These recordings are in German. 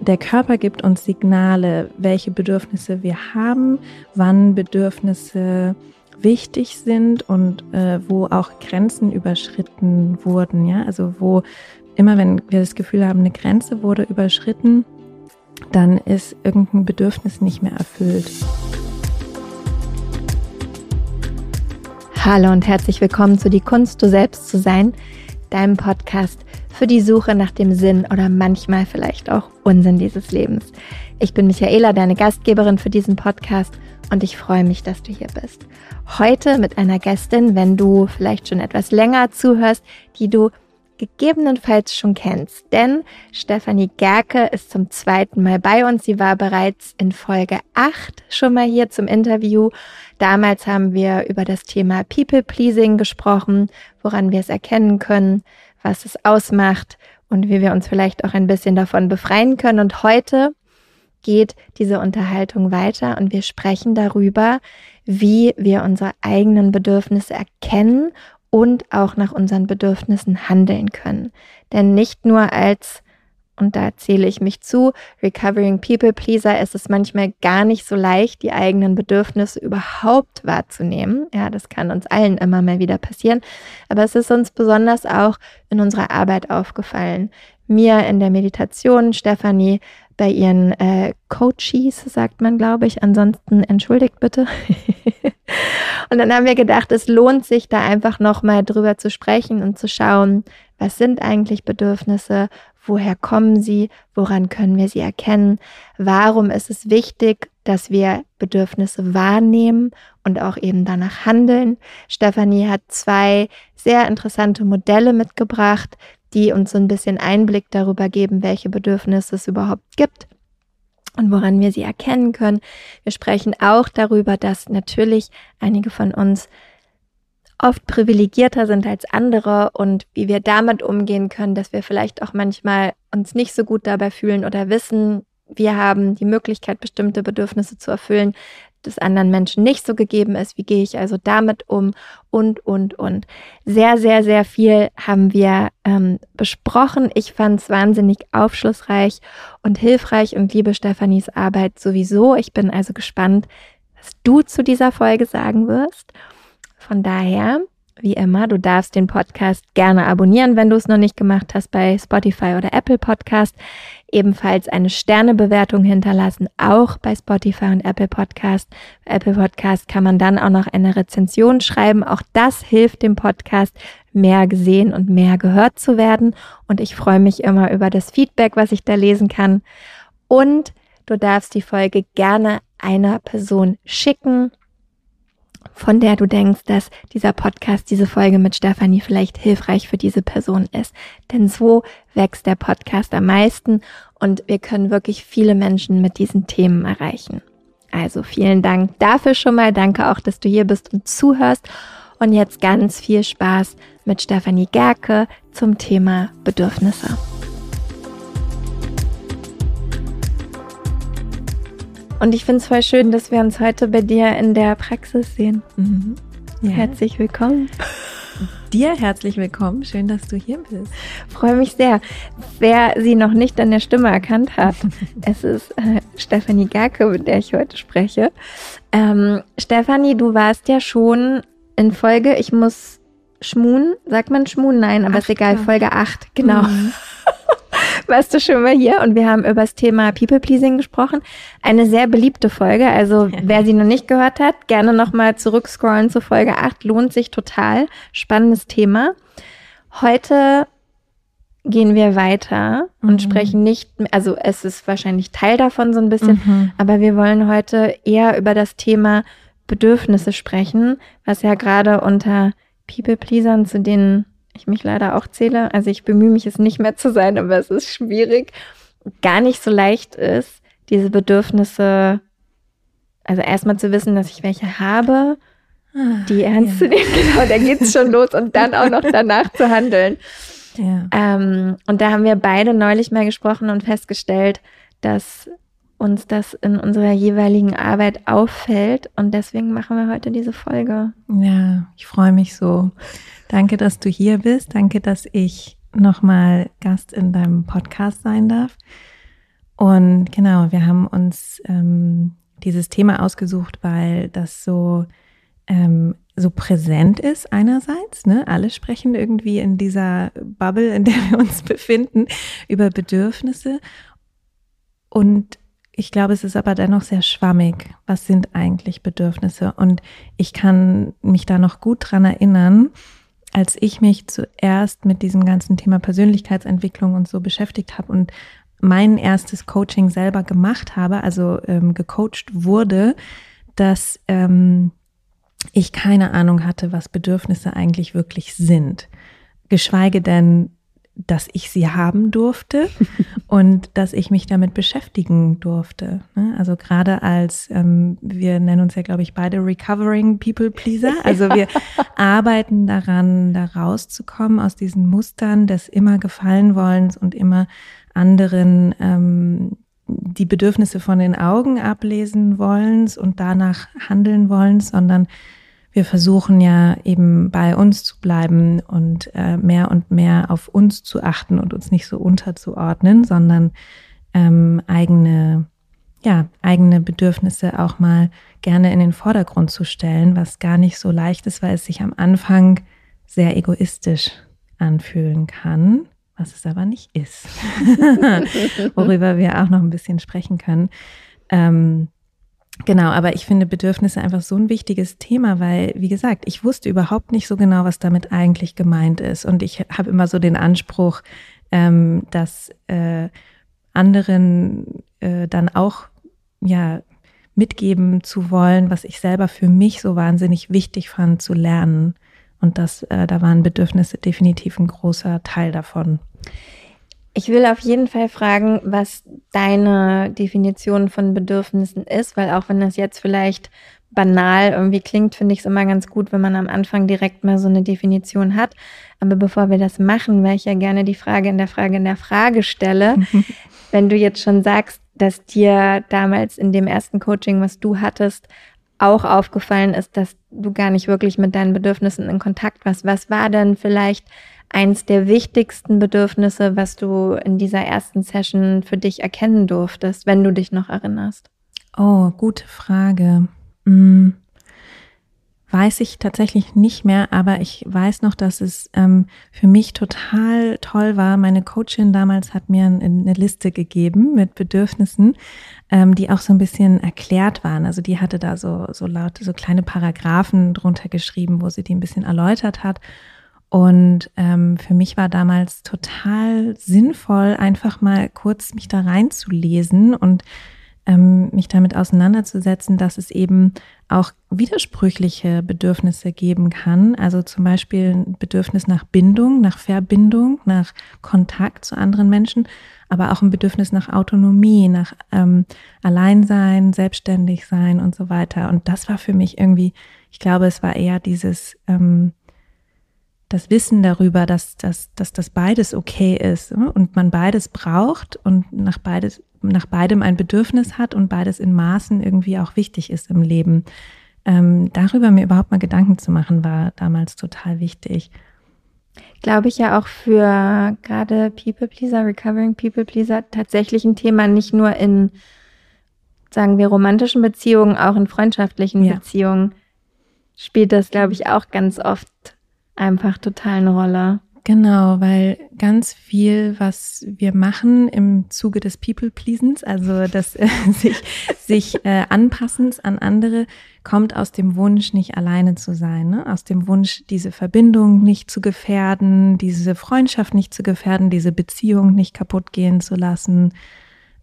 Der Körper gibt uns Signale, welche Bedürfnisse wir haben, wann Bedürfnisse wichtig sind und äh, wo auch Grenzen überschritten wurden. Ja, also wo immer, wenn wir das Gefühl haben, eine Grenze wurde überschritten, dann ist irgendein Bedürfnis nicht mehr erfüllt. Hallo und herzlich willkommen zu Die Kunst, du selbst zu sein, deinem Podcast für die Suche nach dem Sinn oder manchmal vielleicht auch Unsinn dieses Lebens. Ich bin Michaela, deine Gastgeberin für diesen Podcast und ich freue mich, dass du hier bist. Heute mit einer Gästin, wenn du vielleicht schon etwas länger zuhörst, die du gegebenenfalls schon kennst. Denn Stefanie Gerke ist zum zweiten Mal bei uns. Sie war bereits in Folge 8 schon mal hier zum Interview. Damals haben wir über das Thema People Pleasing gesprochen, woran wir es erkennen können, was es ausmacht und wie wir uns vielleicht auch ein bisschen davon befreien können. Und heute geht diese Unterhaltung weiter und wir sprechen darüber, wie wir unsere eigenen Bedürfnisse erkennen und auch nach unseren Bedürfnissen handeln können. Denn nicht nur als und da zähle ich mich zu, Recovering People Pleaser ist es manchmal gar nicht so leicht, die eigenen Bedürfnisse überhaupt wahrzunehmen. Ja, das kann uns allen immer mal wieder passieren. Aber es ist uns besonders auch in unserer Arbeit aufgefallen. Mir in der Meditation, Stefanie bei ihren äh, Coaches, sagt man, glaube ich. Ansonsten entschuldigt bitte. und dann haben wir gedacht, es lohnt sich da einfach nochmal drüber zu sprechen und zu schauen, was sind eigentlich Bedürfnisse, woher kommen sie, woran können wir sie erkennen, warum ist es wichtig, dass wir Bedürfnisse wahrnehmen und auch eben danach handeln. Stefanie hat zwei sehr interessante Modelle mitgebracht, die uns so ein bisschen Einblick darüber geben, welche Bedürfnisse es überhaupt gibt und woran wir sie erkennen können. Wir sprechen auch darüber, dass natürlich einige von uns oft privilegierter sind als andere und wie wir damit umgehen können, dass wir vielleicht auch manchmal uns nicht so gut dabei fühlen oder wissen, wir haben die Möglichkeit, bestimmte Bedürfnisse zu erfüllen, das anderen Menschen nicht so gegeben ist. Wie gehe ich also damit um? Und, und, und. Sehr, sehr, sehr viel haben wir ähm, besprochen. Ich fand es wahnsinnig aufschlussreich und hilfreich und liebe Stefanis Arbeit sowieso. Ich bin also gespannt, was du zu dieser Folge sagen wirst. Von daher, wie immer, du darfst den Podcast gerne abonnieren, wenn du es noch nicht gemacht hast bei Spotify oder Apple Podcast. Ebenfalls eine Sternebewertung hinterlassen, auch bei Spotify und Apple Podcast. Bei Apple Podcast kann man dann auch noch eine Rezension schreiben. Auch das hilft dem Podcast, mehr gesehen und mehr gehört zu werden. Und ich freue mich immer über das Feedback, was ich da lesen kann. Und du darfst die Folge gerne einer Person schicken von der du denkst, dass dieser Podcast, diese Folge mit Stefanie vielleicht hilfreich für diese Person ist. Denn so wächst der Podcast am meisten und wir können wirklich viele Menschen mit diesen Themen erreichen. Also vielen Dank dafür schon mal. Danke auch, dass du hier bist und zuhörst. Und jetzt ganz viel Spaß mit Stefanie Gerke zum Thema Bedürfnisse. Und ich finde es voll schön, dass wir uns heute bei dir in der Praxis sehen. Mhm. Ja. Herzlich willkommen. Dir herzlich willkommen. Schön, dass du hier bist. Freue mich sehr. Wer sie noch nicht an der Stimme erkannt hat, es ist äh, Stefanie Garke, mit der ich heute spreche. Ähm, Stefanie, du warst ja schon in Folge, ich muss schmun, sagt man schmun? Nein, aber Acht, ist egal, Folge 8, genau. Mhm. warst du schon mal hier und wir haben über das Thema People Pleasing gesprochen. Eine sehr beliebte Folge. Also wer sie noch nicht gehört hat, gerne nochmal zurückscrollen zu Folge 8. Lohnt sich total. Spannendes Thema. Heute gehen wir weiter und mhm. sprechen nicht, also es ist wahrscheinlich Teil davon so ein bisschen, mhm. aber wir wollen heute eher über das Thema Bedürfnisse sprechen, was ja gerade unter People Pleasern, zu denen ich mich leider auch zähle. Also ich bemühe mich es nicht mehr zu sein, aber es ist schwierig, gar nicht so leicht ist, diese Bedürfnisse, also erstmal zu wissen, dass ich welche habe, ah, die ernst ja. zu nehmen, genau, da geht's schon los und dann auch noch danach zu handeln. Ja. Ähm, und da haben wir beide neulich mal gesprochen und festgestellt, dass uns das in unserer jeweiligen Arbeit auffällt und deswegen machen wir heute diese Folge. Ja, ich freue mich so. Danke, dass du hier bist. Danke, dass ich nochmal Gast in deinem Podcast sein darf. Und genau, wir haben uns ähm, dieses Thema ausgesucht, weil das so ähm, so präsent ist einerseits. Ne? Alle sprechen irgendwie in dieser Bubble, in der wir uns befinden, über Bedürfnisse. Und ich glaube, es ist aber dennoch sehr schwammig. Was sind eigentlich Bedürfnisse? Und ich kann mich da noch gut dran erinnern, als ich mich zuerst mit diesem ganzen Thema Persönlichkeitsentwicklung und so beschäftigt habe und mein erstes Coaching selber gemacht habe, also ähm, gecoacht wurde, dass ähm, ich keine Ahnung hatte, was Bedürfnisse eigentlich wirklich sind. Geschweige denn, dass ich sie haben durfte und dass ich mich damit beschäftigen durfte. Ne? Also gerade als, ähm, wir nennen uns ja, glaube ich, beide Recovering People Pleaser. Also wir arbeiten daran, da rauszukommen aus diesen Mustern des immer gefallen wollens und immer anderen ähm, die Bedürfnisse von den Augen ablesen wollens und danach handeln wollens, sondern wir versuchen ja eben bei uns zu bleiben und äh, mehr und mehr auf uns zu achten und uns nicht so unterzuordnen, sondern ähm, eigene, ja, eigene Bedürfnisse auch mal gerne in den Vordergrund zu stellen, was gar nicht so leicht ist, weil es sich am Anfang sehr egoistisch anfühlen kann, was es aber nicht ist, worüber wir auch noch ein bisschen sprechen können. Ähm, Genau, aber ich finde Bedürfnisse einfach so ein wichtiges Thema, weil, wie gesagt, ich wusste überhaupt nicht so genau, was damit eigentlich gemeint ist. Und ich habe immer so den Anspruch, ähm, dass äh, anderen äh, dann auch ja mitgeben zu wollen, was ich selber für mich so wahnsinnig wichtig fand zu lernen. Und das, äh, da waren Bedürfnisse definitiv ein großer Teil davon. Ich will auf jeden Fall fragen, was deine Definition von Bedürfnissen ist, weil auch wenn das jetzt vielleicht banal irgendwie klingt, finde ich es immer ganz gut, wenn man am Anfang direkt mal so eine Definition hat. Aber bevor wir das machen, weil ich ja gerne die Frage in der Frage in der Frage stelle, wenn du jetzt schon sagst, dass dir damals in dem ersten Coaching, was du hattest, auch aufgefallen ist, dass du gar nicht wirklich mit deinen Bedürfnissen in Kontakt warst. Was war denn vielleicht eins der wichtigsten Bedürfnisse, was du in dieser ersten Session für dich erkennen durftest, wenn du dich noch erinnerst? Oh, gute Frage. Hm. Weiß ich tatsächlich nicht mehr, aber ich weiß noch, dass es ähm, für mich total toll war. Meine Coachin damals hat mir eine Liste gegeben mit Bedürfnissen, ähm, die auch so ein bisschen erklärt waren. Also die hatte da so, so laute, so kleine Paragraphen drunter geschrieben, wo sie die ein bisschen erläutert hat. Und ähm, für mich war damals total sinnvoll, einfach mal kurz mich da reinzulesen und ähm, mich damit auseinanderzusetzen, dass es eben auch widersprüchliche Bedürfnisse geben kann. Also zum Beispiel ein Bedürfnis nach Bindung, nach Verbindung, nach Kontakt zu anderen Menschen, aber auch ein Bedürfnis nach Autonomie, nach ähm, Alleinsein, selbstständig sein und so weiter. Und das war für mich irgendwie, ich glaube, es war eher dieses ähm, das Wissen darüber, dass, dass, dass das beides okay ist ne? und man beides braucht und nach, beides, nach beidem ein Bedürfnis hat und beides in Maßen irgendwie auch wichtig ist im Leben. Ähm, darüber mir überhaupt mal Gedanken zu machen, war damals total wichtig. Glaube ich ja auch für gerade People Pleaser, Recovering People Pleaser tatsächlich ein Thema, nicht nur in, sagen wir, romantischen Beziehungen, auch in freundschaftlichen ja. Beziehungen spielt das, glaube ich, auch ganz oft einfach total eine Rolle. Genau, weil ganz viel, was wir machen im Zuge des People-Pleasens, also des äh, sich, sich äh, Anpassens an andere, kommt aus dem Wunsch, nicht alleine zu sein, ne? aus dem Wunsch, diese Verbindung nicht zu gefährden, diese Freundschaft nicht zu gefährden, diese Beziehung nicht kaputt gehen zu lassen,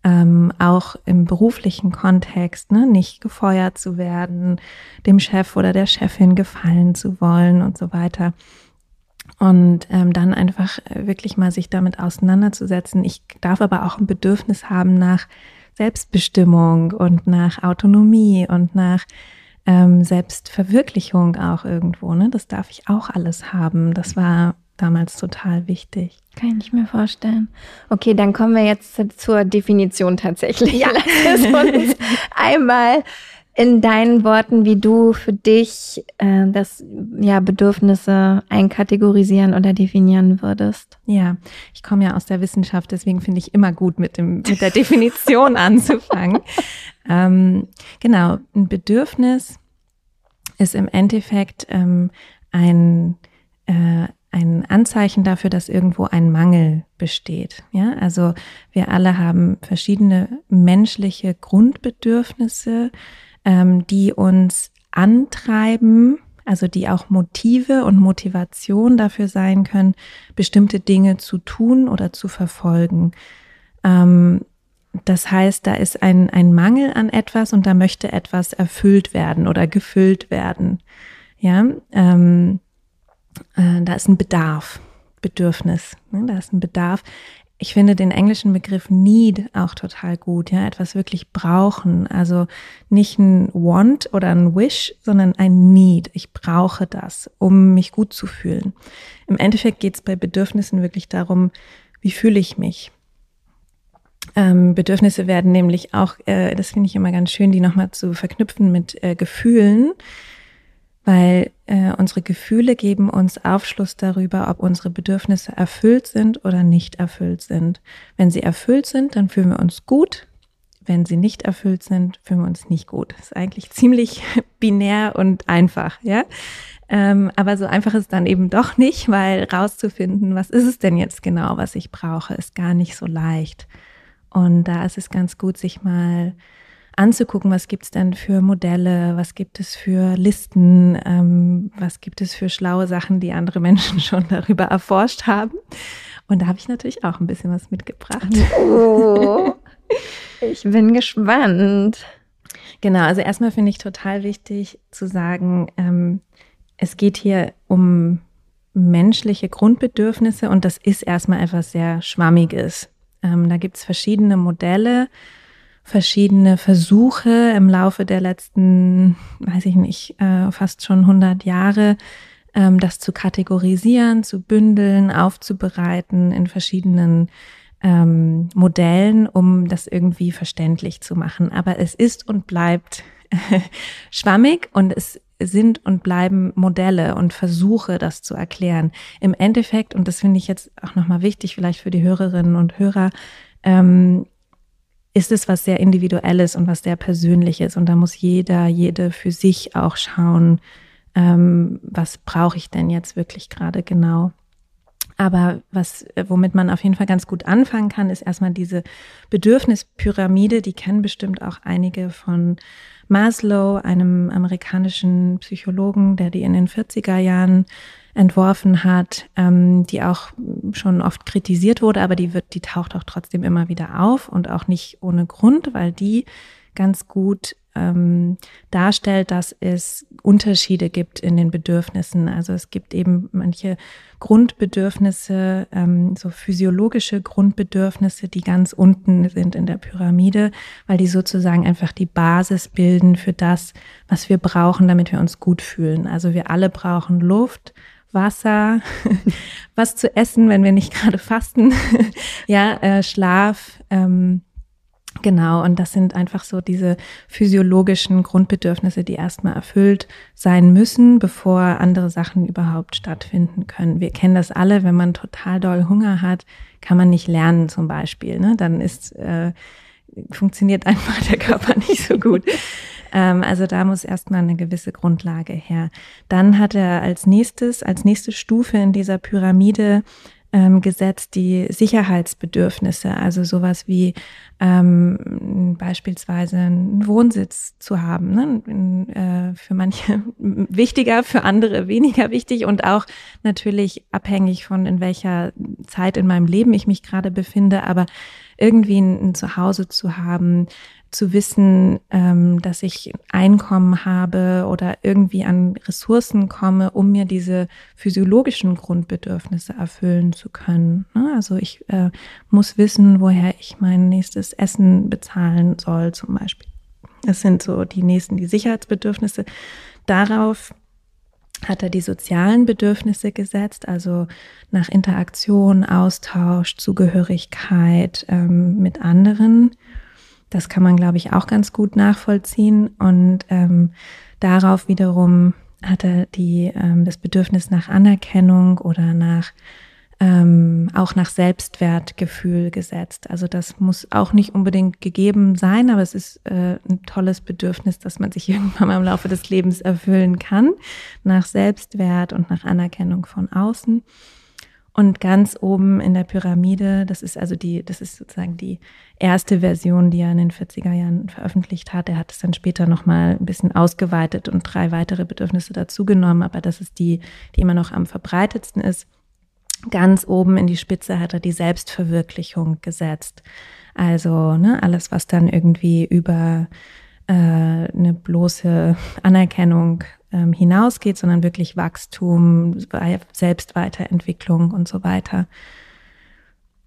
ähm, auch im beruflichen Kontext, ne? nicht gefeuert zu werden, dem Chef oder der Chefin gefallen zu wollen und so weiter. Und ähm, dann einfach äh, wirklich mal sich damit auseinanderzusetzen. Ich darf aber auch ein Bedürfnis haben nach Selbstbestimmung und nach Autonomie und nach ähm, Selbstverwirklichung auch irgendwo. Ne? Das darf ich auch alles haben. Das war damals total wichtig. Kann ich mir vorstellen. Okay, dann kommen wir jetzt zur Definition tatsächlich. Ja. Lass uns einmal in deinen Worten, wie du für dich äh, das ja Bedürfnisse einkategorisieren oder definieren würdest. Ja, ich komme ja aus der Wissenschaft, deswegen finde ich immer gut mit dem mit der Definition anzufangen. Ähm, genau, ein Bedürfnis ist im Endeffekt ähm, ein äh, ein Anzeichen dafür, dass irgendwo ein Mangel besteht. Ja, also wir alle haben verschiedene menschliche Grundbedürfnisse, ähm, die uns antreiben, also die auch Motive und Motivation dafür sein können, bestimmte Dinge zu tun oder zu verfolgen. Ähm, das heißt, da ist ein, ein Mangel an etwas und da möchte etwas erfüllt werden oder gefüllt werden. Ja, ähm, äh, da ist ein Bedarf, Bedürfnis, ne? da ist ein Bedarf. Ich finde den englischen Begriff need auch total gut, ja, etwas wirklich brauchen. Also nicht ein want oder ein wish, sondern ein need. Ich brauche das, um mich gut zu fühlen. Im Endeffekt geht es bei Bedürfnissen wirklich darum, wie fühle ich mich? Ähm, Bedürfnisse werden nämlich auch, äh, das finde ich immer ganz schön, die nochmal zu verknüpfen mit äh, Gefühlen weil äh, unsere Gefühle geben uns Aufschluss darüber, ob unsere Bedürfnisse erfüllt sind oder nicht erfüllt sind. Wenn sie erfüllt sind, dann fühlen wir uns gut. Wenn sie nicht erfüllt sind, fühlen wir uns nicht gut. Das ist eigentlich ziemlich binär und einfach, ja. Ähm, aber so einfach ist dann eben doch nicht, weil rauszufinden, was ist es denn jetzt genau, was ich brauche, ist gar nicht so leicht. Und da ist es ganz gut, sich mal anzugucken, was gibt es denn für Modelle, was gibt es für Listen, ähm, was gibt es für schlaue Sachen, die andere Menschen schon darüber erforscht haben. Und da habe ich natürlich auch ein bisschen was mitgebracht. Oh, ich bin gespannt. Genau, also erstmal finde ich total wichtig zu sagen, ähm, es geht hier um menschliche Grundbedürfnisse und das ist erstmal etwas sehr Schwammiges. Ähm, da gibt es verschiedene Modelle verschiedene Versuche im Laufe der letzten, weiß ich nicht, äh, fast schon 100 Jahre, ähm, das zu kategorisieren, zu bündeln, aufzubereiten in verschiedenen ähm, Modellen, um das irgendwie verständlich zu machen. Aber es ist und bleibt schwammig und es sind und bleiben Modelle und Versuche, das zu erklären. Im Endeffekt, und das finde ich jetzt auch nochmal wichtig, vielleicht für die Hörerinnen und Hörer, ähm, ist es was sehr Individuelles und was sehr Persönliches. Und da muss jeder, jede für sich auch schauen, ähm, was brauche ich denn jetzt wirklich gerade genau. Aber was, womit man auf jeden Fall ganz gut anfangen kann, ist erstmal diese Bedürfnispyramide. Die kennen bestimmt auch einige von Maslow, einem amerikanischen Psychologen, der die in den 40er Jahren entworfen hat, ähm, die auch schon oft kritisiert wurde, aber die wird, die taucht auch trotzdem immer wieder auf und auch nicht ohne Grund, weil die ganz gut ähm, darstellt, dass es Unterschiede gibt in den Bedürfnissen. Also es gibt eben manche Grundbedürfnisse, ähm, so physiologische Grundbedürfnisse, die ganz unten sind in der Pyramide, weil die sozusagen einfach die Basis bilden für das, was wir brauchen, damit wir uns gut fühlen. Also wir alle brauchen Luft, Wasser, was zu essen, wenn wir nicht gerade fasten, ja, äh, Schlaf, ähm, genau. Und das sind einfach so diese physiologischen Grundbedürfnisse, die erstmal erfüllt sein müssen, bevor andere Sachen überhaupt stattfinden können. Wir kennen das alle, wenn man total doll Hunger hat, kann man nicht lernen zum Beispiel. Ne? Dann ist äh, funktioniert einfach der Körper nicht so gut. Ähm, also da muss erstmal eine gewisse Grundlage her. Dann hat er als nächstes, als nächste Stufe in dieser Pyramide ähm, gesetzt die Sicherheitsbedürfnisse, also sowas wie ähm, beispielsweise einen Wohnsitz zu haben. Ne? Äh, für manche wichtiger, für andere weniger wichtig und auch natürlich abhängig von in welcher Zeit in meinem Leben ich mich gerade befinde, aber irgendwie ein, ein Zuhause zu haben, zu wissen, ähm, dass ich Einkommen habe oder irgendwie an Ressourcen komme, um mir diese physiologischen Grundbedürfnisse erfüllen zu können. Ne? Also ich äh, muss wissen, woher ich mein nächstes Essen bezahlen soll, zum Beispiel. Das sind so die nächsten, die Sicherheitsbedürfnisse. Darauf hat er die sozialen Bedürfnisse gesetzt, also nach Interaktion, Austausch, Zugehörigkeit ähm, mit anderen Das kann man, glaube ich, auch ganz gut nachvollziehen. Und ähm, darauf wiederum hat er die, ähm, das Bedürfnis nach Anerkennung oder nach ähm, auch nach Selbstwertgefühl gesetzt. Also das muss auch nicht unbedingt gegeben sein, aber es ist äh, ein tolles Bedürfnis, dass man sich irgendwann mal im Laufe des Lebens erfüllen kann, nach Selbstwert und nach Anerkennung von außen. Und ganz oben in der Pyramide, das ist also die, das ist sozusagen die erste Version, die er in den 40er Jahren veröffentlicht hat. Er hat es dann später nochmal ein bisschen ausgeweitet und drei weitere Bedürfnisse dazugenommen, aber das ist die, die immer noch am verbreitetsten ist. Ganz oben in die Spitze hat er die Selbstverwirklichung gesetzt. Also ne, alles, was dann irgendwie über äh, eine bloße Anerkennung ähm, hinausgeht, sondern wirklich Wachstum, Selbstweiterentwicklung und so weiter.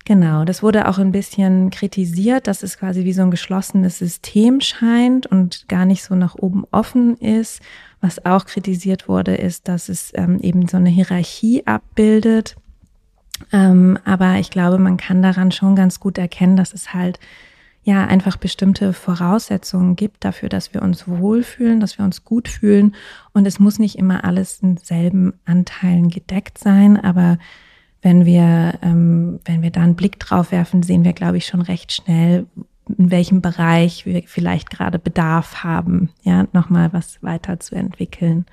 Genau, das wurde auch ein bisschen kritisiert, dass es quasi wie so ein geschlossenes System scheint und gar nicht so nach oben offen ist. Was auch kritisiert wurde, ist, dass es ähm, eben so eine Hierarchie abbildet. Ähm, aber ich glaube, man kann daran schon ganz gut erkennen, dass es halt ja einfach bestimmte Voraussetzungen gibt dafür, dass wir uns wohlfühlen, dass wir uns gut fühlen. Und es muss nicht immer alles in selben Anteilen gedeckt sein, aber wenn wir, ähm, wenn wir da einen Blick drauf werfen, sehen wir, glaube ich, schon recht schnell, in welchem Bereich wir vielleicht gerade Bedarf haben, ja, nochmal was weiterzuentwickeln.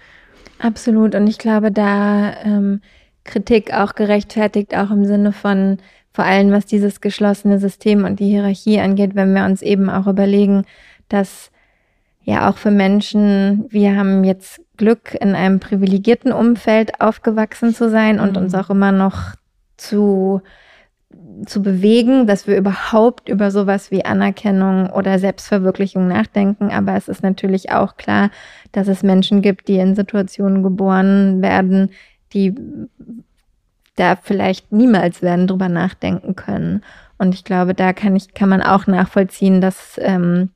Absolut. Und ich glaube, da ähm, Kritik auch gerechtfertigt, auch im Sinne von, vor allem was dieses geschlossene System und die Hierarchie angeht, wenn wir uns eben auch überlegen, dass ja auch für Menschen, wir haben jetzt Glück, in einem privilegierten Umfeld aufgewachsen zu sein und mhm. uns auch immer noch zu, zu bewegen, dass wir überhaupt über sowas wie Anerkennung oder Selbstverwirklichung nachdenken. Aber es ist natürlich auch klar, dass es Menschen gibt, die in Situationen geboren werden, die da vielleicht niemals werden drüber nachdenken können. Und ich glaube, da kann ich, kann man auch nachvollziehen, dass, ähm,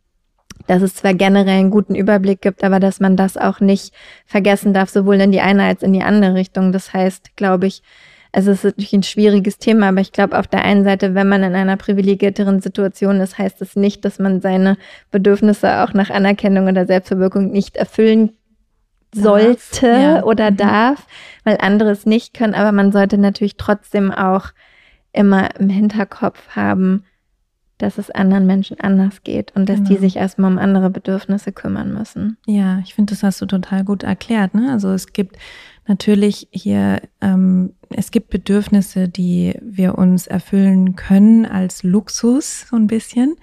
dass es zwar generell einen guten Überblick gibt, aber dass man das auch nicht vergessen darf, sowohl in die eine als in die andere Richtung. Das heißt, glaube ich, also es ist natürlich ein schwieriges Thema, aber ich glaube, auf der einen Seite, wenn man in einer privilegierteren Situation ist, heißt es das nicht, dass man seine Bedürfnisse auch nach Anerkennung oder Selbstverwirkung nicht erfüllen sollte ja. oder mhm. darf, weil andere es nicht können. Aber man sollte natürlich trotzdem auch immer im Hinterkopf haben, dass es anderen Menschen anders geht und dass genau. die sich erstmal um andere Bedürfnisse kümmern müssen. Ja, ich finde, das hast du total gut erklärt. Ne? Also es gibt natürlich hier, ähm, es gibt Bedürfnisse, die wir uns erfüllen können als Luxus so ein bisschen,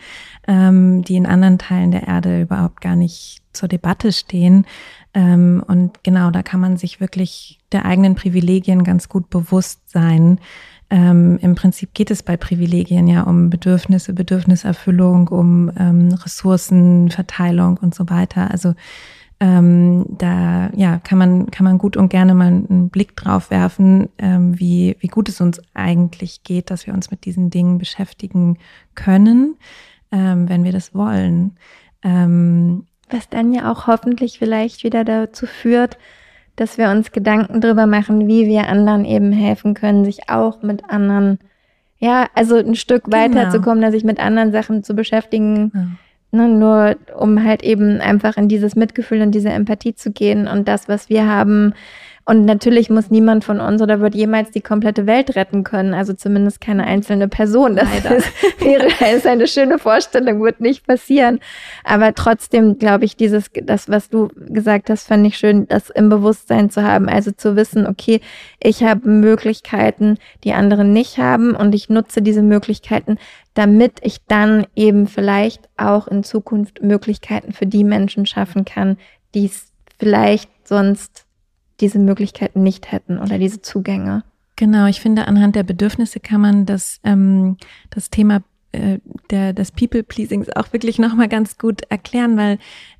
ähm, die in anderen Teilen der Erde überhaupt gar nicht zur Debatte stehen. Ähm, und genau, da kann man sich wirklich der eigenen Privilegien ganz gut bewusst sein. Ähm, Im Prinzip geht es bei Privilegien ja um Bedürfnisse, Bedürfniserfüllung, um ähm, Ressourcenverteilung und so weiter. Also ähm, da ja kann man kann man gut und gerne mal einen Blick drauf werfen, ähm, wie wie gut es uns eigentlich geht, dass wir uns mit diesen Dingen beschäftigen können, ähm, wenn wir das wollen. Ähm, was dann ja auch hoffentlich vielleicht wieder dazu führt, dass wir uns Gedanken darüber machen, wie wir anderen eben helfen können, sich auch mit anderen, ja, also ein Stück genau. weiterzukommen, sich mit anderen Sachen zu beschäftigen. Ja. Ne, nur um halt eben einfach in dieses Mitgefühl und diese Empathie zu gehen und das, was wir haben, und natürlich muss niemand von uns oder wird jemals die komplette Welt retten können, also zumindest keine einzelne Person. Das ist, wäre ist eine schöne Vorstellung, wird nicht passieren. Aber trotzdem glaube ich, dieses, das, was du gesagt hast, fand ich schön, das im Bewusstsein zu haben. Also zu wissen, okay, ich habe Möglichkeiten, die anderen nicht haben und ich nutze diese Möglichkeiten, damit ich dann eben vielleicht auch in Zukunft Möglichkeiten für die Menschen schaffen kann, die es vielleicht sonst diese Möglichkeiten nicht hätten oder diese Zugänge. Genau, ich finde, anhand der Bedürfnisse kann man das, ähm, das Thema äh, des People-Pleasings auch wirklich nochmal ganz gut erklären, weil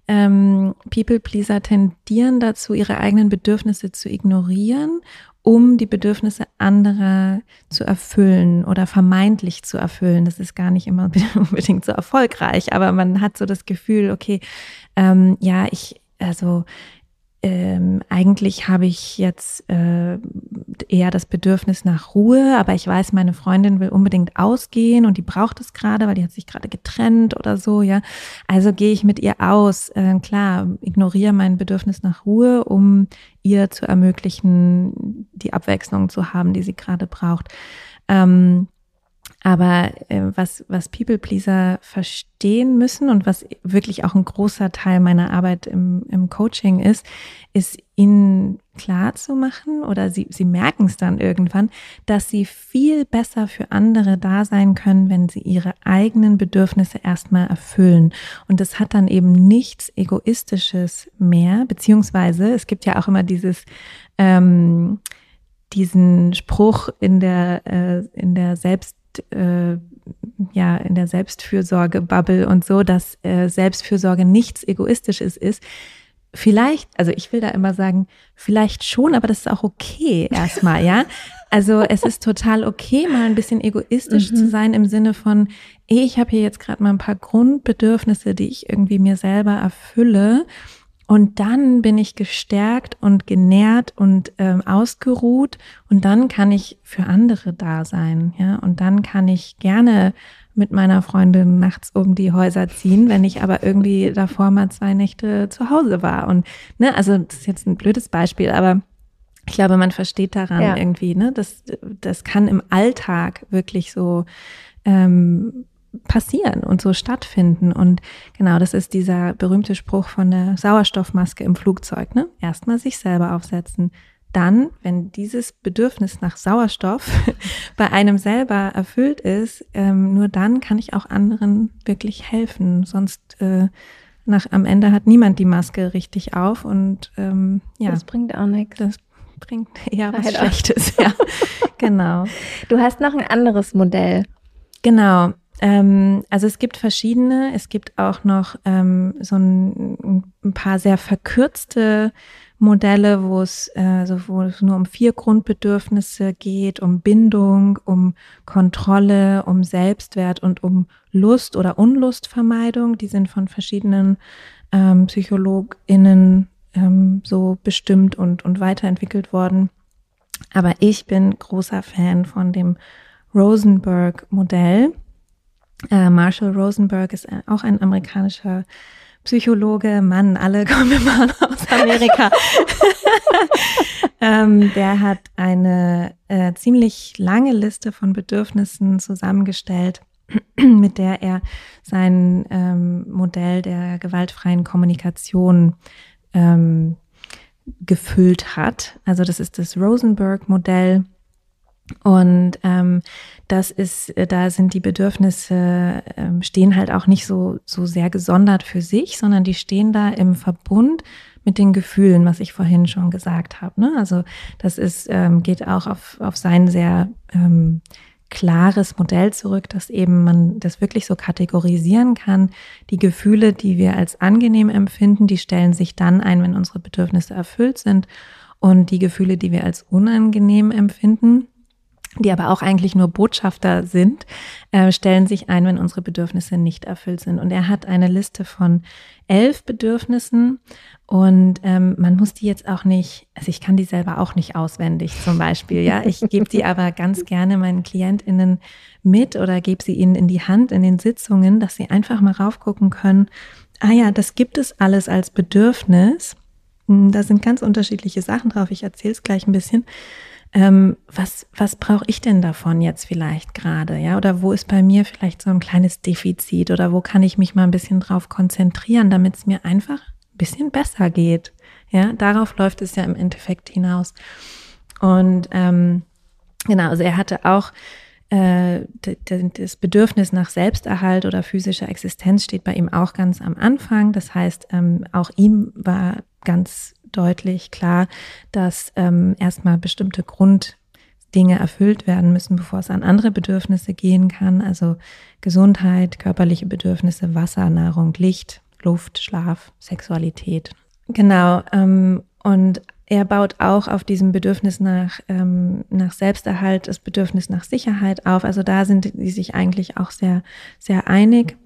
ähm, People-Pleaser tendieren dazu, ihre eigenen Bedürfnisse zu ignorieren, um die Bedürfnisse anderer zu erfüllen oder vermeintlich zu erfüllen. Das ist gar nicht immer unbedingt so erfolgreich, aber man hat so das Gefühl, okay, ähm, ja, ich, also ähm, eigentlich habe ich jetzt äh, eher das Bedürfnis nach Ruhe, aber ich weiß, meine Freundin will unbedingt ausgehen und die braucht es gerade, weil die hat sich gerade getrennt oder so, ja. Also gehe ich mit ihr aus. Äh, klar, ignoriere mein Bedürfnis nach Ruhe, um ihr zu ermöglichen, die Abwechslung zu haben, die sie gerade braucht. Ähm, aber äh, was, was People Pleaser verstehen müssen und was wirklich auch ein großer Teil meiner Arbeit im, im Coaching ist, ist ihnen klar zu machen oder sie, sie merken es dann irgendwann, dass sie viel besser für andere da sein können, wenn sie ihre eigenen Bedürfnisse erstmal erfüllen. Und das hat dann eben nichts Egoistisches mehr, beziehungsweise es gibt ja auch immer dieses, ähm, diesen Spruch in der, äh, in der Selbst äh, ja in der Selbstfürsorge-Bubble und so, dass äh, Selbstfürsorge nichts Egoistisches ist. Vielleicht, also ich will da immer sagen, vielleicht schon, aber das ist auch okay erstmal, ja. Also es ist total okay, mal ein bisschen egoistisch mhm. zu sein im Sinne von, ich habe hier jetzt gerade mal ein paar Grundbedürfnisse, die ich irgendwie mir selber erfülle und dann bin ich gestärkt und genährt und ähm, ausgeruht und dann kann ich für andere da sein, ja. Und dann kann ich gerne mit meiner Freundin nachts um die Häuser ziehen, wenn ich aber irgendwie davor mal zwei Nächte zu Hause war. Und ne, also das ist jetzt ein blödes Beispiel, aber ich glaube, man versteht daran ja. irgendwie, ne, das, das kann im Alltag wirklich so ähm, passieren und so stattfinden. Und genau, das ist dieser berühmte Spruch von der Sauerstoffmaske im Flugzeug. Ne? Erstmal sich selber aufsetzen. Dann, wenn dieses Bedürfnis nach Sauerstoff bei einem selber erfüllt ist, ähm, nur dann kann ich auch anderen wirklich helfen. Sonst äh, nach am Ende hat niemand die Maske richtig auf und ähm, ja. Das bringt auch nichts. Das bringt eher was Schlechtes, ja. genau. Du hast noch ein anderes Modell. Genau. Ähm, also es gibt verschiedene. Es gibt auch noch ähm, so ein, ein, paar sehr verkürzte Modelle, wo es, äh, wo es nur um vier Grundbedürfnisse geht, um Bindung, um Kontrolle, um Selbstwert und um Lust oder Unlustvermeidung. Die sind von verschiedenen ähm, PsychologInnen ähm, so bestimmt und, und weiterentwickelt worden. Aber ich bin großer Fan von dem Rosenberg-Modell. Äh, Marshall Rosenberg ist äh, auch ein amerikanischer Psychologe, Mann, alle kommen immer aus Amerika. ähm, der hat eine äh, ziemlich lange Liste von Bedürfnissen zusammengestellt, mit der er sein ähm, Modell der gewaltfreien Kommunikation ähm, gefüllt hat. Also das ist das Rosenberg-Modell. Und ähm, das ist, äh, da sind die Bedürfnisse, ähm, stehen halt auch nicht so, so sehr gesondert für sich, sondern die stehen da im Verbund mit den Gefühlen, was ich vorhin schon gesagt habe. Ne? Also das ist, ähm, geht auch auf, auf sein sehr ähm, klares Modell zurück, dass eben man das wirklich so kategorisieren kann. Die Gefühle, die wir als angenehm empfinden, die stellen sich dann ein, wenn unsere Bedürfnisse erfüllt sind. Und die Gefühle, die wir als unangenehm empfinden, die aber auch eigentlich nur Botschafter sind, äh, stellen sich ein, wenn unsere Bedürfnisse nicht erfüllt sind. Und er hat eine Liste von elf Bedürfnissen und ähm, man muss die jetzt auch nicht, also ich kann die selber auch nicht auswendig zum Beispiel, ja. Ich gebe die aber ganz gerne meinen KlientInnen mit oder gebe sie ihnen in die Hand in den Sitzungen, dass sie einfach mal raufgucken können, ah ja, das gibt es alles als Bedürfnis. Hm, da sind ganz unterschiedliche Sachen drauf. Ich erzähle es gleich ein bisschen ähm, was, was brauche ich denn davon jetzt vielleicht gerade, ja? Oder wo ist bei mir vielleicht so ein kleines Defizit oder wo kann ich mich mal ein bisschen drauf konzentrieren, damit es mir einfach ein bisschen besser geht? Ja, darauf läuft es ja im Endeffekt hinaus. Und ähm, genau, also er hatte auch äh, das Bedürfnis nach Selbsterhalt oder physischer Existenz steht bei ihm auch ganz am Anfang. Das heißt, ähm, auch ihm war ganz deutlich klar, dass ähm, erstmal bestimmte Grunddinge erfüllt werden müssen, bevor es an andere Bedürfnisse gehen kann. Also Gesundheit, körperliche Bedürfnisse, Wasser, Nahrung, Licht, Luft, Schlaf, Sexualität. Genau. Ähm, und er baut auch auf diesem Bedürfnis nach, ähm, nach Selbsterhalt, das Bedürfnis nach Sicherheit auf. Also da sind die sich eigentlich auch sehr, sehr einig.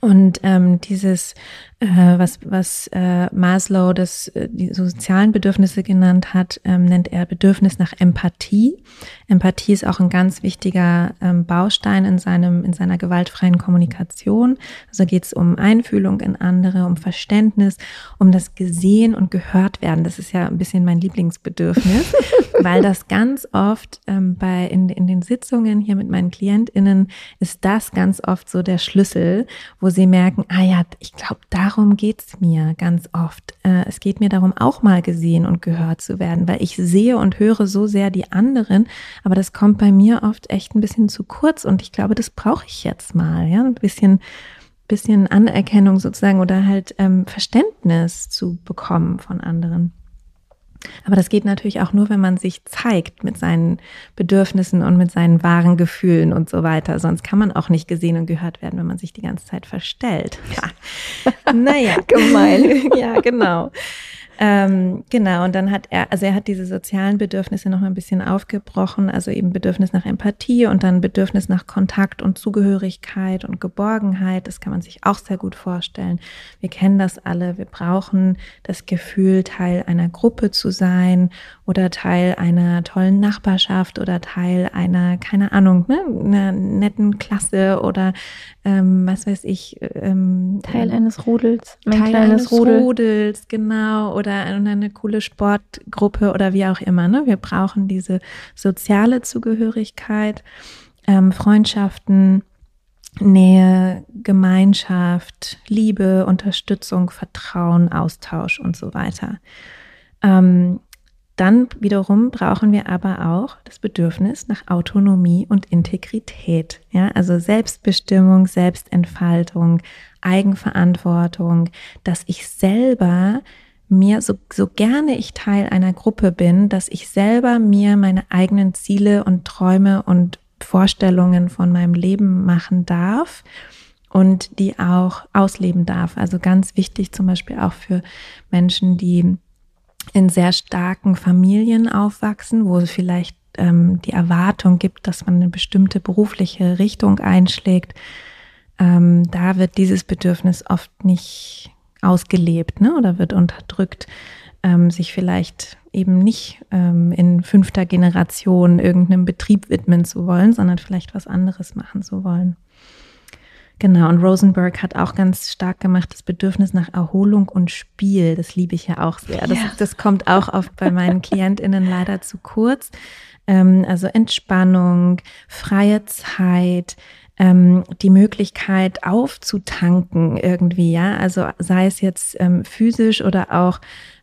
Und ähm, dieses, äh, was, was äh, Maslow das, äh, die sozialen Bedürfnisse genannt hat, ähm, nennt er Bedürfnis nach Empathie. Empathie ist auch ein ganz wichtiger ähm, Baustein in, seinem, in seiner gewaltfreien Kommunikation. Also geht es um Einfühlung in andere, um Verständnis, um das Gesehen und Gehört werden. Das ist ja ein bisschen mein Lieblingsbedürfnis, weil das ganz oft ähm, bei in, in den Sitzungen hier mit meinen KlientInnen ist das ganz oft so der Schlüssel, wo sie merken, ah ja, ich glaube, darum geht's mir ganz oft. Äh, es geht mir darum, auch mal gesehen und gehört zu werden, weil ich sehe und höre so sehr die anderen, aber das kommt bei mir oft echt ein bisschen zu kurz und ich glaube, das brauche ich jetzt mal, ja, ein bisschen bisschen Anerkennung sozusagen oder halt ähm, Verständnis zu bekommen von anderen. Aber das geht natürlich auch nur, wenn man sich zeigt mit seinen Bedürfnissen und mit seinen wahren Gefühlen und so weiter. Sonst kann man auch nicht gesehen und gehört werden, wenn man sich die ganze Zeit verstellt. Ja. naja. Gemein. ja, genau. Ähm, genau, und dann hat er, also er hat diese sozialen Bedürfnisse noch mal ein bisschen aufgebrochen, also eben Bedürfnis nach Empathie und dann Bedürfnis nach Kontakt und Zugehörigkeit und Geborgenheit. Das kann man sich auch sehr gut vorstellen. Wir kennen das alle. Wir brauchen das Gefühl, Teil einer Gruppe zu sein oder Teil einer tollen Nachbarschaft oder Teil einer, keine Ahnung, ne, einer netten Klasse oder ähm, was weiß ich. Ähm, Teil eines Rudels. Teil eines Rudel. Rudels, genau. Oder oder eine coole Sportgruppe oder wie auch immer. Ne? Wir brauchen diese soziale Zugehörigkeit, ähm, Freundschaften, Nähe, Gemeinschaft, Liebe, Unterstützung, Vertrauen, Austausch und so weiter. Ähm, dann wiederum brauchen wir aber auch das Bedürfnis nach Autonomie und Integrität. Ja, also Selbstbestimmung, Selbstentfaltung, Eigenverantwortung, dass ich selber mir, so, so gerne ich Teil einer Gruppe bin, dass ich selber mir meine eigenen Ziele und Träume und Vorstellungen von meinem Leben machen darf und die auch ausleben darf. Also ganz wichtig zum Beispiel auch für Menschen, die in sehr starken Familien aufwachsen, wo es vielleicht ähm, die Erwartung gibt, dass man eine bestimmte berufliche Richtung einschlägt. Ähm, da wird dieses Bedürfnis oft nicht ausgelebt ne? oder wird unterdrückt, ähm, sich vielleicht eben nicht ähm, in fünfter Generation irgendeinem Betrieb widmen zu wollen, sondern vielleicht was anderes machen zu wollen. Genau, und Rosenberg hat auch ganz stark gemacht das Bedürfnis nach Erholung und Spiel. Das liebe ich ja auch sehr. Das, ja. das kommt auch oft bei meinen KlientInnen leider zu kurz. Ähm, also Entspannung, freie Zeit, ähm, die Möglichkeit aufzutanken irgendwie, ja, also sei es jetzt ähm, physisch oder auch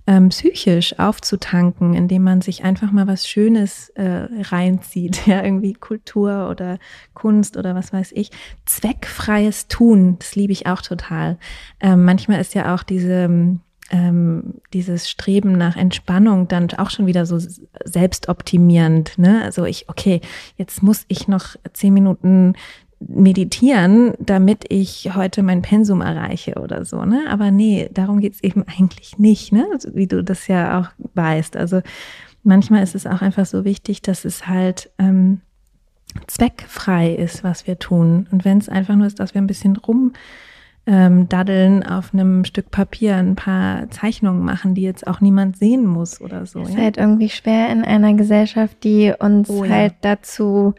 ähm, psychisch aufzutanken, indem man sich einfach mal was Schönes äh, reinzieht, ja, irgendwie Kultur oder Kunst oder was weiß ich. Zweckfreies Tun, das liebe ich auch total. Ähm, manchmal ist ja auch diese ähm, dieses Streben nach Entspannung dann auch schon wieder so selbstoptimierend. Ne? Also ich, okay, jetzt muss ich noch zehn Minuten meditieren, damit ich heute mein Pensum erreiche oder so, ne? Aber nee, darum geht's eben eigentlich nicht, ne? Also, wie du das ja auch weißt. Also manchmal ist es auch einfach so wichtig, dass es halt ähm, zweckfrei ist, was wir tun. Und wenn es einfach nur ist, dass wir ein bisschen rum ähm, daddeln auf einem Stück Papier ein paar Zeichnungen machen, die jetzt auch niemand sehen muss oder so. Es ist ja? halt irgendwie schwer in einer Gesellschaft, die uns oh, halt ja. dazu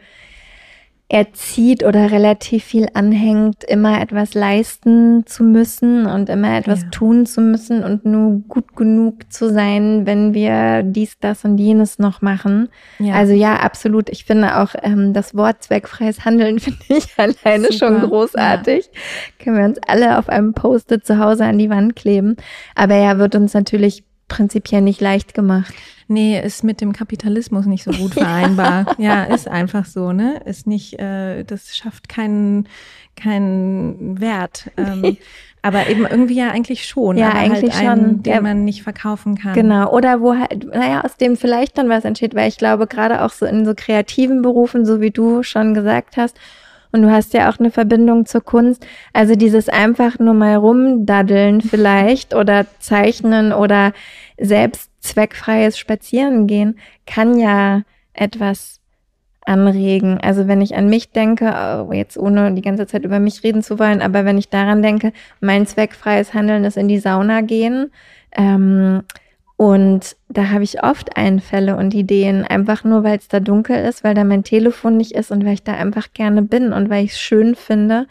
erzieht oder relativ viel anhängt, immer etwas leisten zu müssen und immer etwas ja. tun zu müssen und nur gut genug zu sein, wenn wir dies, das und jenes noch machen. Ja. Also ja, absolut. Ich finde auch ähm, das Wort zweckfreies Handeln finde ich alleine Super. schon großartig. Ja. Können wir uns alle auf einem Post-it zu Hause an die Wand kleben. Aber er wird uns natürlich prinzipiell nicht leicht gemacht. Nee, ist mit dem Kapitalismus nicht so gut vereinbar. ja, ist einfach so, ne? Ist nicht, äh, das schafft keinen keinen Wert. Ähm, aber eben irgendwie ja eigentlich schon. Ja, eigentlich halt einen, schon. Den ja. man nicht verkaufen kann. Genau. Oder wo halt, naja, aus dem vielleicht dann was entsteht, weil ich glaube, gerade auch so in so kreativen Berufen, so wie du schon gesagt hast, und du hast ja auch eine Verbindung zur Kunst. Also dieses einfach nur mal rumdaddeln vielleicht oder zeichnen oder selbst zweckfreies Spazierengehen kann ja etwas anregen. Also wenn ich an mich denke, oh, jetzt ohne die ganze Zeit über mich reden zu wollen, aber wenn ich daran denke, mein zweckfreies Handeln ist in die Sauna gehen. Ähm, und da habe ich oft Einfälle und Ideen, einfach nur, weil es da dunkel ist, weil da mein Telefon nicht ist und weil ich da einfach gerne bin und weil ich es schön finde,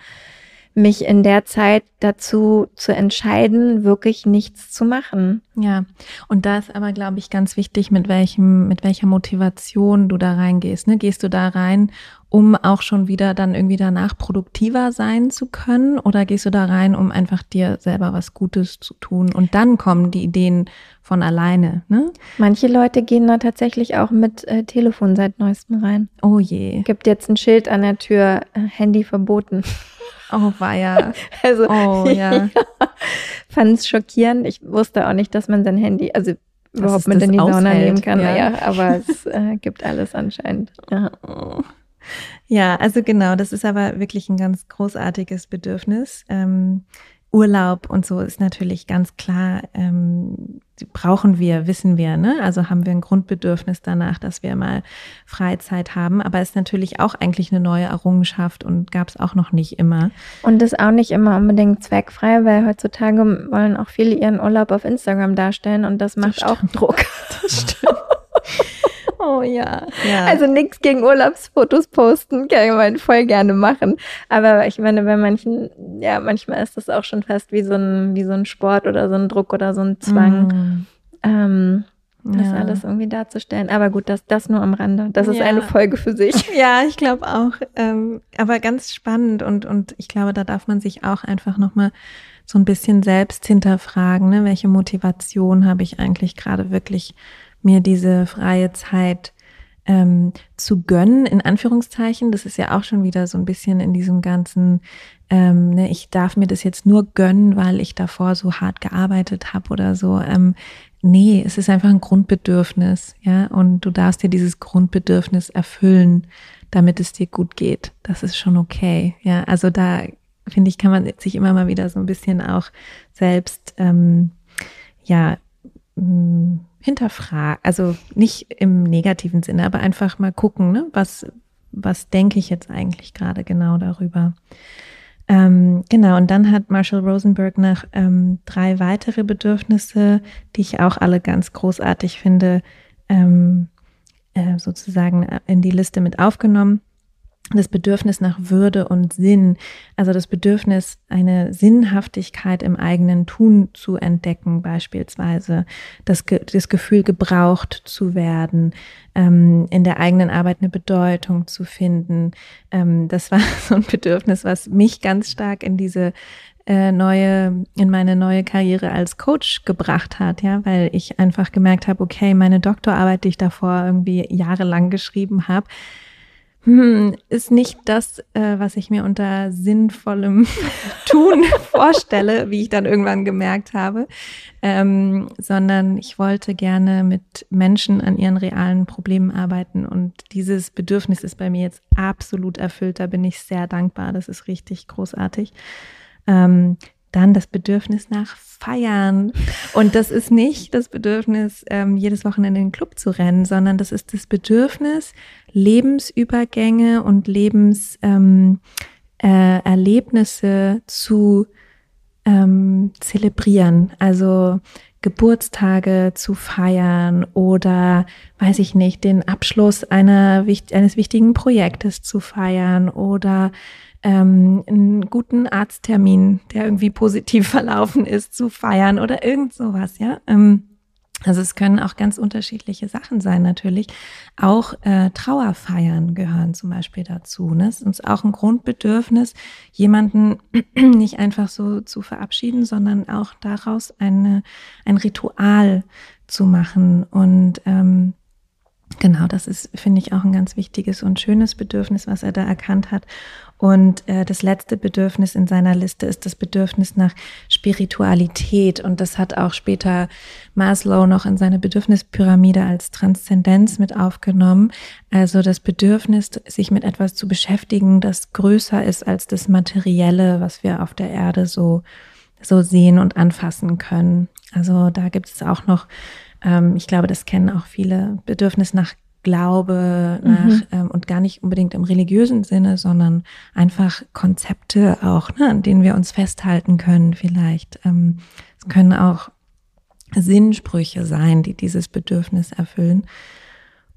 mich in der Zeit dazu zu entscheiden, wirklich nichts zu machen. Ja, und da ist aber, glaube ich, ganz wichtig, mit welchem, mit welcher Motivation du da reingehst. Ne? Gehst du da rein, um auch schon wieder dann irgendwie danach produktiver sein zu können? Oder gehst du da rein, um einfach dir selber was Gutes zu tun? Und dann kommen die Ideen von alleine. Ne? Manche Leute gehen da tatsächlich auch mit äh, Telefon seit neuestem rein. Oh je. Gibt jetzt ein Schild an der Tür, äh, Handy verboten. Oh, war ja. Also, oh, ja. ja. Fand es schockierend. Ich wusste auch nicht, dass man sein Handy, also überhaupt mit in die Sauna nehmen kann. Ja, ja aber es äh, gibt alles anscheinend. Ja. Ja, also genau, das ist aber wirklich ein ganz großartiges Bedürfnis. Ähm, Urlaub und so ist natürlich ganz klar, ähm, brauchen wir, wissen wir, ne? Also haben wir ein Grundbedürfnis danach, dass wir mal Freizeit haben. Aber ist natürlich auch eigentlich eine neue Errungenschaft und gab es auch noch nicht immer. Und ist auch nicht immer unbedingt zweckfrei, weil heutzutage wollen auch viele ihren Urlaub auf Instagram darstellen und das macht das auch Druck. Das stimmt. Oh ja. ja. Also nichts gegen Urlaubsfotos posten, kann man voll gerne machen. Aber ich meine, bei manchen, ja, manchmal ist das auch schon fast wie so ein, wie so ein Sport oder so ein Druck oder so ein Zwang. Mm. Ähm, das ja. alles irgendwie darzustellen. Aber gut, das, das nur am Rande. Das ist ja. eine Folge für sich. Ja, ich glaube auch. Ähm, aber ganz spannend und, und ich glaube, da darf man sich auch einfach nochmal so ein bisschen selbst hinterfragen, ne? welche Motivation habe ich eigentlich gerade wirklich mir diese freie Zeit ähm, zu gönnen, in Anführungszeichen. Das ist ja auch schon wieder so ein bisschen in diesem ganzen, ähm, ne, ich darf mir das jetzt nur gönnen, weil ich davor so hart gearbeitet habe oder so. Ähm, nee, es ist einfach ein Grundbedürfnis, ja, und du darfst dir dieses Grundbedürfnis erfüllen, damit es dir gut geht. Das ist schon okay, ja. Also da finde ich, kann man sich immer mal wieder so ein bisschen auch selbst, ähm, ja, mh, hinterfragen, also nicht im negativen Sinne, aber einfach mal gucken, ne? was, was denke ich jetzt eigentlich gerade genau darüber. Ähm, genau, und dann hat Marshall Rosenberg noch ähm, drei weitere Bedürfnisse, die ich auch alle ganz großartig finde, ähm, äh, sozusagen in die Liste mit aufgenommen das Bedürfnis nach Würde und Sinn, also das Bedürfnis, eine Sinnhaftigkeit im eigenen Tun zu entdecken, beispielsweise das, das Gefühl, gebraucht zu werden, ähm, in der eigenen Arbeit eine Bedeutung zu finden. Ähm, das war so ein Bedürfnis, was mich ganz stark in diese äh, neue, in meine neue Karriere als Coach gebracht hat, ja, weil ich einfach gemerkt habe, okay, meine Doktorarbeit, die ich davor irgendwie jahrelang geschrieben habe, hm, ist nicht das, äh, was ich mir unter sinnvollem Tun vorstelle, wie ich dann irgendwann gemerkt habe, ähm, sondern ich wollte gerne mit Menschen an ihren realen Problemen arbeiten und dieses Bedürfnis ist bei mir jetzt absolut erfüllt. Da bin ich sehr dankbar. Das ist richtig großartig. Ähm, dann das Bedürfnis nach Feiern. Und das ist nicht das Bedürfnis, ähm, jedes Wochenende in den Club zu rennen, sondern das ist das Bedürfnis, Lebensübergänge und Lebenserlebnisse äh, zu ähm, zelebrieren. Also Geburtstage zu feiern oder, weiß ich nicht, den Abschluss einer, eines wichtigen Projektes zu feiern oder ähm, einen guten Arzttermin, der irgendwie positiv verlaufen ist, zu feiern oder irgend sowas, ja. Ähm, also es können auch ganz unterschiedliche Sachen sein natürlich. Auch äh, Trauerfeiern gehören zum Beispiel dazu. Ne? Es ist uns auch ein Grundbedürfnis, jemanden nicht einfach so zu verabschieden, sondern auch daraus eine, ein Ritual zu machen. Und ähm, genau, das ist, finde ich, auch ein ganz wichtiges und schönes Bedürfnis, was er da erkannt hat. Und äh, das letzte Bedürfnis in seiner Liste ist das Bedürfnis nach Spiritualität. Und das hat auch später Maslow noch in seine Bedürfnispyramide als Transzendenz mit aufgenommen. Also das Bedürfnis, sich mit etwas zu beschäftigen, das größer ist als das Materielle, was wir auf der Erde so, so sehen und anfassen können. Also da gibt es auch noch, ähm, ich glaube, das kennen auch viele, Bedürfnis nach Glaube nach mhm. ähm, und gar nicht unbedingt im religiösen Sinne, sondern einfach Konzepte auch, ne, an denen wir uns festhalten können vielleicht. Ähm, es können auch Sinnsprüche sein, die dieses Bedürfnis erfüllen.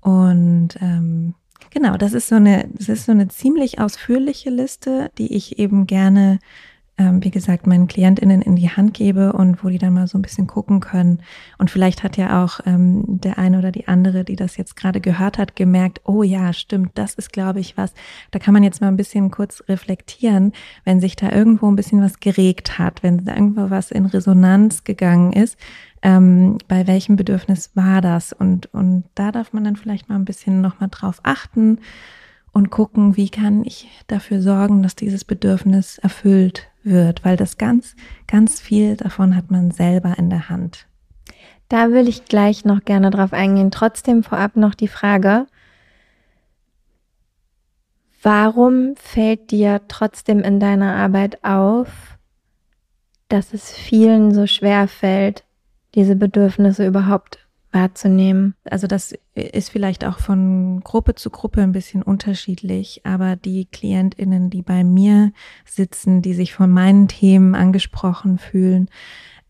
Und ähm, genau, das ist so eine, das ist so eine ziemlich ausführliche Liste, die ich eben gerne ähm, wie gesagt, meinen KlientInnen in die Hand gebe und wo die dann mal so ein bisschen gucken können. Und vielleicht hat ja auch ähm, der eine oder die andere, die das jetzt gerade gehört hat, gemerkt, oh ja, stimmt, das ist, glaube ich, was. Da kann man jetzt mal ein bisschen kurz reflektieren, wenn sich da irgendwo ein bisschen was geregt hat, wenn da irgendwo was in Resonanz gegangen ist. Ähm, bei welchem Bedürfnis war das? Und, und da darf man dann vielleicht mal ein bisschen nochmal drauf achten und gucken, wie kann ich dafür sorgen, dass dieses Bedürfnis erfüllt wird, weil das ganz, ganz viel davon hat man selber in der Hand. Da will ich gleich noch gerne drauf eingehen. Trotzdem vorab noch die Frage, warum fällt dir trotzdem in deiner Arbeit auf, dass es vielen so schwer fällt, diese Bedürfnisse überhaupt wahrzunehmen. Also das ist vielleicht auch von Gruppe zu Gruppe ein bisschen unterschiedlich, aber die Klientinnen, die bei mir sitzen, die sich von meinen Themen angesprochen fühlen,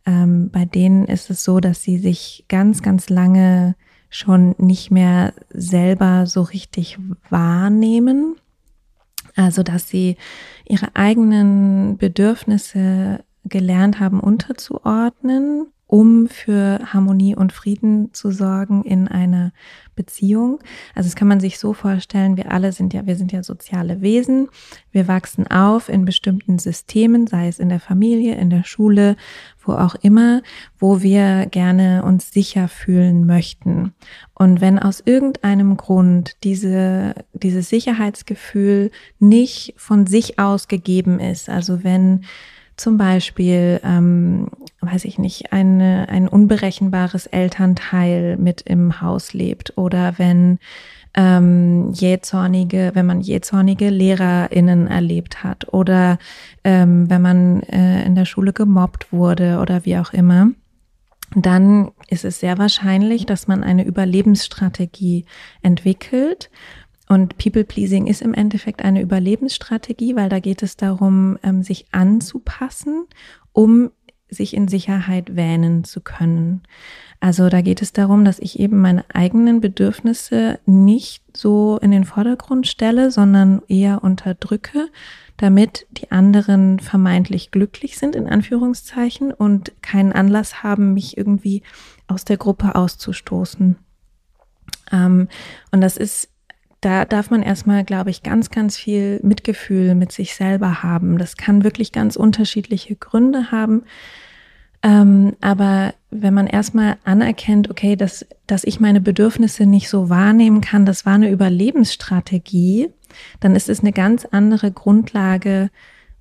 ähm, bei denen ist es so, dass sie sich ganz, ganz lange schon nicht mehr selber so richtig wahrnehmen. Also, dass sie ihre eigenen Bedürfnisse gelernt haben unterzuordnen um für Harmonie und Frieden zu sorgen in einer Beziehung. Also das kann man sich so vorstellen, wir alle sind ja, wir sind ja soziale Wesen. Wir wachsen auf in bestimmten Systemen, sei es in der Familie, in der Schule, wo auch immer, wo wir gerne uns sicher fühlen möchten. Und wenn aus irgendeinem Grund diese, dieses Sicherheitsgefühl nicht von sich aus gegeben ist, also wenn zum Beispiel, ähm, weiß ich nicht, eine, ein unberechenbares Elternteil mit im Haus lebt oder wenn ähm, jähzornige, wenn man jähzornige LehrerInnen erlebt hat oder ähm, wenn man äh, in der Schule gemobbt wurde oder wie auch immer, dann ist es sehr wahrscheinlich, dass man eine Überlebensstrategie entwickelt. Und People Pleasing ist im Endeffekt eine Überlebensstrategie, weil da geht es darum, ähm, sich anzupassen, um sich in Sicherheit wähnen zu können. Also da geht es darum, dass ich eben meine eigenen Bedürfnisse nicht so in den Vordergrund stelle, sondern eher unterdrücke, damit die anderen vermeintlich glücklich sind, in Anführungszeichen, und keinen Anlass haben, mich irgendwie aus der Gruppe auszustoßen. Ähm, und das ist da darf man erstmal, glaube ich, ganz, ganz viel Mitgefühl mit sich selber haben. Das kann wirklich ganz unterschiedliche Gründe haben. Ähm, aber wenn man erstmal anerkennt, okay, dass, dass ich meine Bedürfnisse nicht so wahrnehmen kann, das war eine Überlebensstrategie, dann ist es eine ganz andere Grundlage,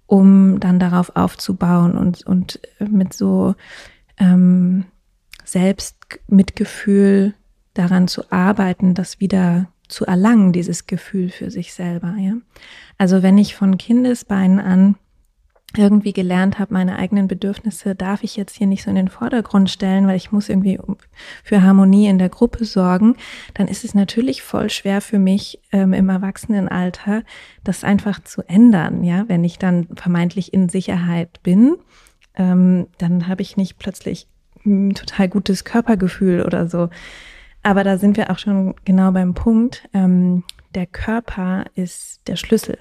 um dann darauf aufzubauen und, und mit so ähm, Selbstmitgefühl daran zu arbeiten, das wieder zu erlangen, dieses Gefühl für sich selber. Ja? Also wenn ich von Kindesbeinen an irgendwie gelernt habe, meine eigenen Bedürfnisse darf ich jetzt hier nicht so in den Vordergrund stellen, weil ich muss irgendwie für Harmonie in der Gruppe sorgen, dann ist es natürlich voll schwer für mich ähm, im Erwachsenenalter, das einfach zu ändern. Ja, wenn ich dann vermeintlich in Sicherheit bin, ähm, dann habe ich nicht plötzlich ein total gutes Körpergefühl oder so. Aber da sind wir auch schon genau beim Punkt. Ähm, der Körper ist der Schlüssel.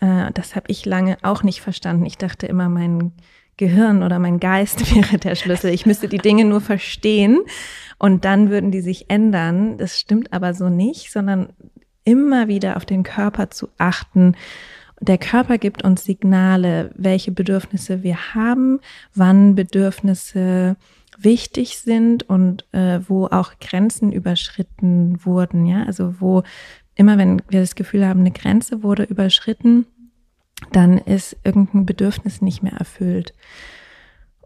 Äh, das habe ich lange auch nicht verstanden. Ich dachte immer, mein Gehirn oder mein Geist wäre der Schlüssel. Ich müsste die Dinge nur verstehen und dann würden die sich ändern. Das stimmt aber so nicht, sondern immer wieder auf den Körper zu achten. Der Körper gibt uns Signale, welche Bedürfnisse wir haben, wann Bedürfnisse wichtig sind und äh, wo auch Grenzen überschritten wurden, ja, also wo immer wenn wir das Gefühl haben, eine Grenze wurde überschritten, dann ist irgendein Bedürfnis nicht mehr erfüllt.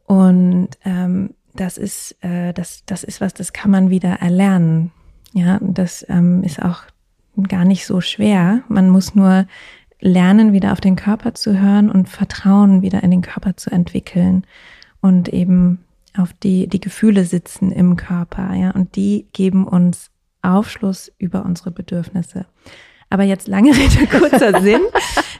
Und ähm, das ist, äh, das, das ist was, das kann man wieder erlernen. Ja, und das ähm, ist auch gar nicht so schwer. Man muss nur lernen, wieder auf den Körper zu hören und Vertrauen wieder in den Körper zu entwickeln und eben auf die, die Gefühle sitzen im Körper, ja, und die geben uns Aufschluss über unsere Bedürfnisse. Aber jetzt lange Rede, kurzer Sinn.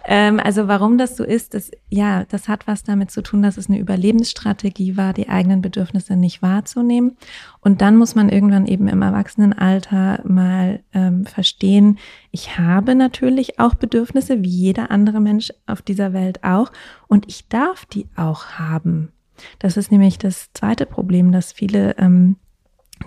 Ähm, also warum das so ist, das, ja, das hat was damit zu tun, dass es eine Überlebensstrategie war, die eigenen Bedürfnisse nicht wahrzunehmen. Und dann muss man irgendwann eben im Erwachsenenalter mal ähm, verstehen, ich habe natürlich auch Bedürfnisse, wie jeder andere Mensch auf dieser Welt auch. Und ich darf die auch haben. Das ist nämlich das zweite Problem, dass viele ähm,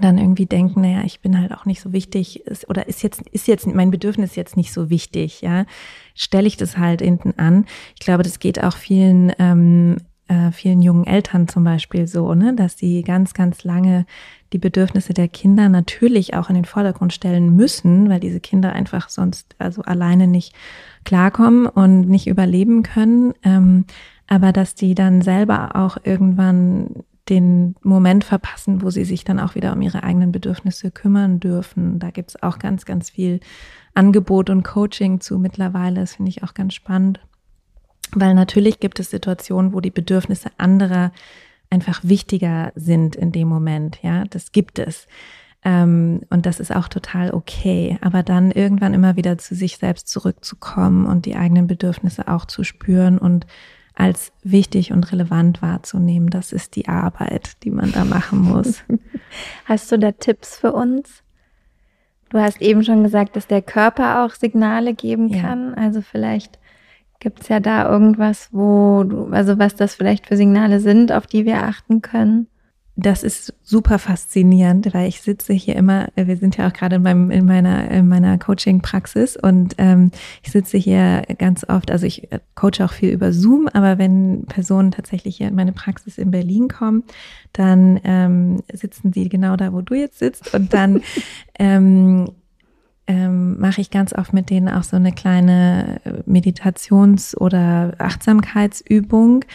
dann irgendwie denken, naja, ich bin halt auch nicht so wichtig ist, oder ist jetzt, ist jetzt mein Bedürfnis jetzt nicht so wichtig, ja, stelle ich das halt hinten an. Ich glaube, das geht auch vielen, ähm, äh, vielen jungen Eltern zum Beispiel so, ne, dass sie ganz, ganz lange die Bedürfnisse der Kinder natürlich auch in den Vordergrund stellen müssen, weil diese Kinder einfach sonst also alleine nicht klarkommen und nicht überleben können. Ähm, aber dass die dann selber auch irgendwann den Moment verpassen, wo sie sich dann auch wieder um ihre eigenen Bedürfnisse kümmern dürfen. Da gibt es auch ganz, ganz viel Angebot und Coaching zu mittlerweile. Das finde ich auch ganz spannend. Weil natürlich gibt es Situationen, wo die Bedürfnisse anderer einfach wichtiger sind in dem Moment. Ja, das gibt es. Ähm, und das ist auch total okay. Aber dann irgendwann immer wieder zu sich selbst zurückzukommen und die eigenen Bedürfnisse auch zu spüren und als wichtig und relevant wahrzunehmen. Das ist die Arbeit, die man da machen muss. Hast du da Tipps für uns? Du hast eben schon gesagt, dass der Körper auch Signale geben kann. Ja. Also vielleicht gibt es ja da irgendwas, wo du, also was das vielleicht für Signale sind, auf die wir achten können das ist super faszinierend, weil ich sitze hier immer, wir sind ja auch gerade in, meinem, in meiner, in meiner Coaching-Praxis und ähm, ich sitze hier ganz oft, also ich äh, coache auch viel über Zoom, aber wenn Personen tatsächlich hier in meine Praxis in Berlin kommen, dann ähm, sitzen sie genau da, wo du jetzt sitzt und dann ähm, mache ich ganz oft mit denen auch so eine kleine Meditations- oder Achtsamkeitsübung,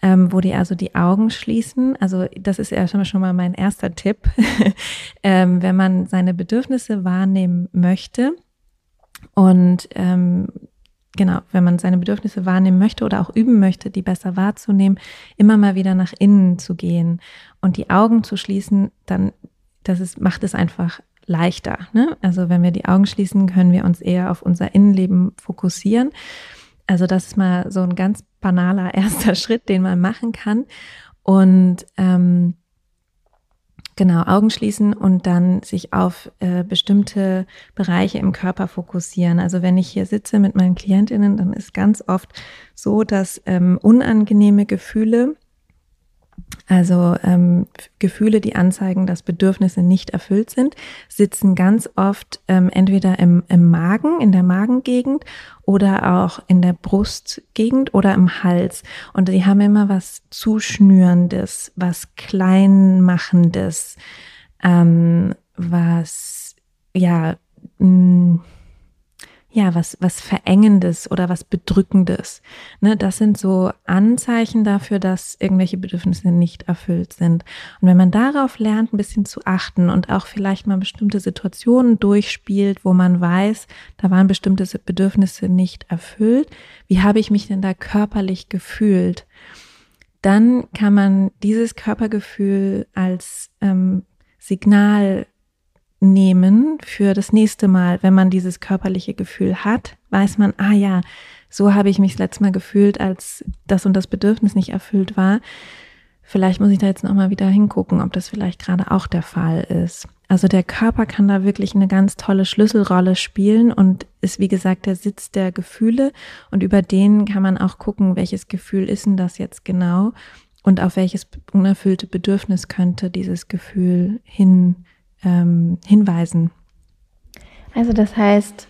ähm, wo die also die Augen schließen. Also das ist ja schon mal mein erster Tipp, ähm, wenn man seine Bedürfnisse wahrnehmen möchte und ähm, genau, wenn man seine Bedürfnisse wahrnehmen möchte oder auch üben möchte, die besser wahrzunehmen, immer mal wieder nach innen zu gehen und die Augen zu schließen, dann das ist, macht es einfach leichter. Ne? Also wenn wir die Augen schließen, können wir uns eher auf unser Innenleben fokussieren. Also das ist mal so ein ganz banaler erster Schritt, den man machen kann. Und ähm, genau, Augen schließen und dann sich auf äh, bestimmte Bereiche im Körper fokussieren. Also wenn ich hier sitze mit meinen Klientinnen, dann ist ganz oft so, dass ähm, unangenehme Gefühle also ähm, Gefühle, die anzeigen, dass Bedürfnisse nicht erfüllt sind, sitzen ganz oft ähm, entweder im, im Magen, in der Magengegend oder auch in der Brustgegend oder im Hals. Und die haben immer was Zuschnürendes, was Kleinmachendes, ähm, was ja mh, ja, was, was Verengendes oder was Bedrückendes. Ne, das sind so Anzeichen dafür, dass irgendwelche Bedürfnisse nicht erfüllt sind. Und wenn man darauf lernt, ein bisschen zu achten und auch vielleicht mal bestimmte Situationen durchspielt, wo man weiß, da waren bestimmte Bedürfnisse nicht erfüllt, wie habe ich mich denn da körperlich gefühlt? Dann kann man dieses Körpergefühl als ähm, Signal nehmen für das nächste Mal, wenn man dieses körperliche Gefühl hat, weiß man, ah ja, so habe ich mich das letzte Mal gefühlt, als das und das Bedürfnis nicht erfüllt war. Vielleicht muss ich da jetzt nochmal wieder hingucken, ob das vielleicht gerade auch der Fall ist. Also der Körper kann da wirklich eine ganz tolle Schlüsselrolle spielen und ist, wie gesagt, der Sitz der Gefühle und über den kann man auch gucken, welches Gefühl ist denn das jetzt genau und auf welches unerfüllte Bedürfnis könnte dieses Gefühl hin ähm, hinweisen. Also das heißt,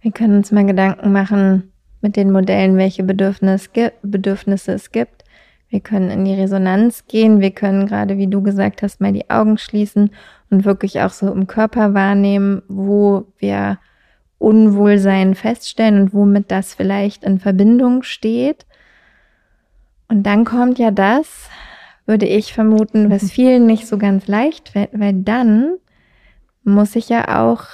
wir können uns mal Gedanken machen mit den Modellen, welche Bedürfnis, Bedürfnisse es gibt. Wir können in die Resonanz gehen. Wir können gerade, wie du gesagt hast, mal die Augen schließen und wirklich auch so im Körper wahrnehmen, wo wir Unwohlsein feststellen und womit das vielleicht in Verbindung steht. Und dann kommt ja das, würde ich vermuten, was vielen nicht so ganz leicht fällt, weil dann muss ich ja auch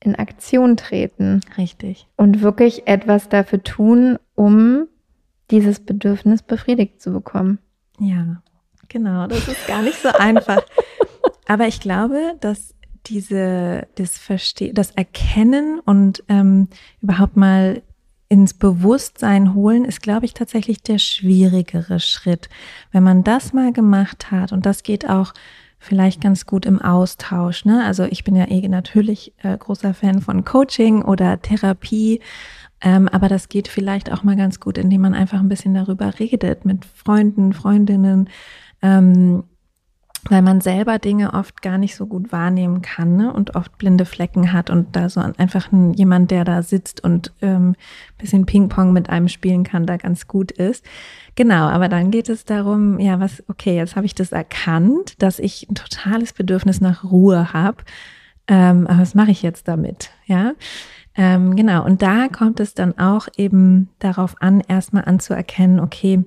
in Aktion treten. Richtig. Und wirklich etwas dafür tun, um dieses Bedürfnis befriedigt zu bekommen. Ja, genau. Das ist gar nicht so einfach. Aber ich glaube, dass diese, das Verstehen, das Erkennen und ähm, überhaupt mal ins Bewusstsein holen, ist, glaube ich, tatsächlich der schwierigere Schritt. Wenn man das mal gemacht hat, und das geht auch vielleicht ganz gut im Austausch. Ne? Also ich bin ja eh natürlich äh, großer Fan von Coaching oder Therapie, ähm, aber das geht vielleicht auch mal ganz gut, indem man einfach ein bisschen darüber redet mit Freunden, Freundinnen, ähm, weil man selber Dinge oft gar nicht so gut wahrnehmen kann ne? und oft blinde Flecken hat und da so einfach ein, jemand, der da sitzt und ähm, bisschen Ping-Pong mit einem spielen kann, da ganz gut ist. Genau, aber dann geht es darum, ja, was, okay, jetzt habe ich das erkannt, dass ich ein totales Bedürfnis nach Ruhe habe. Ähm, aber was mache ich jetzt damit? Ja, ähm, genau. Und da kommt es dann auch eben darauf an, erstmal anzuerkennen, okay,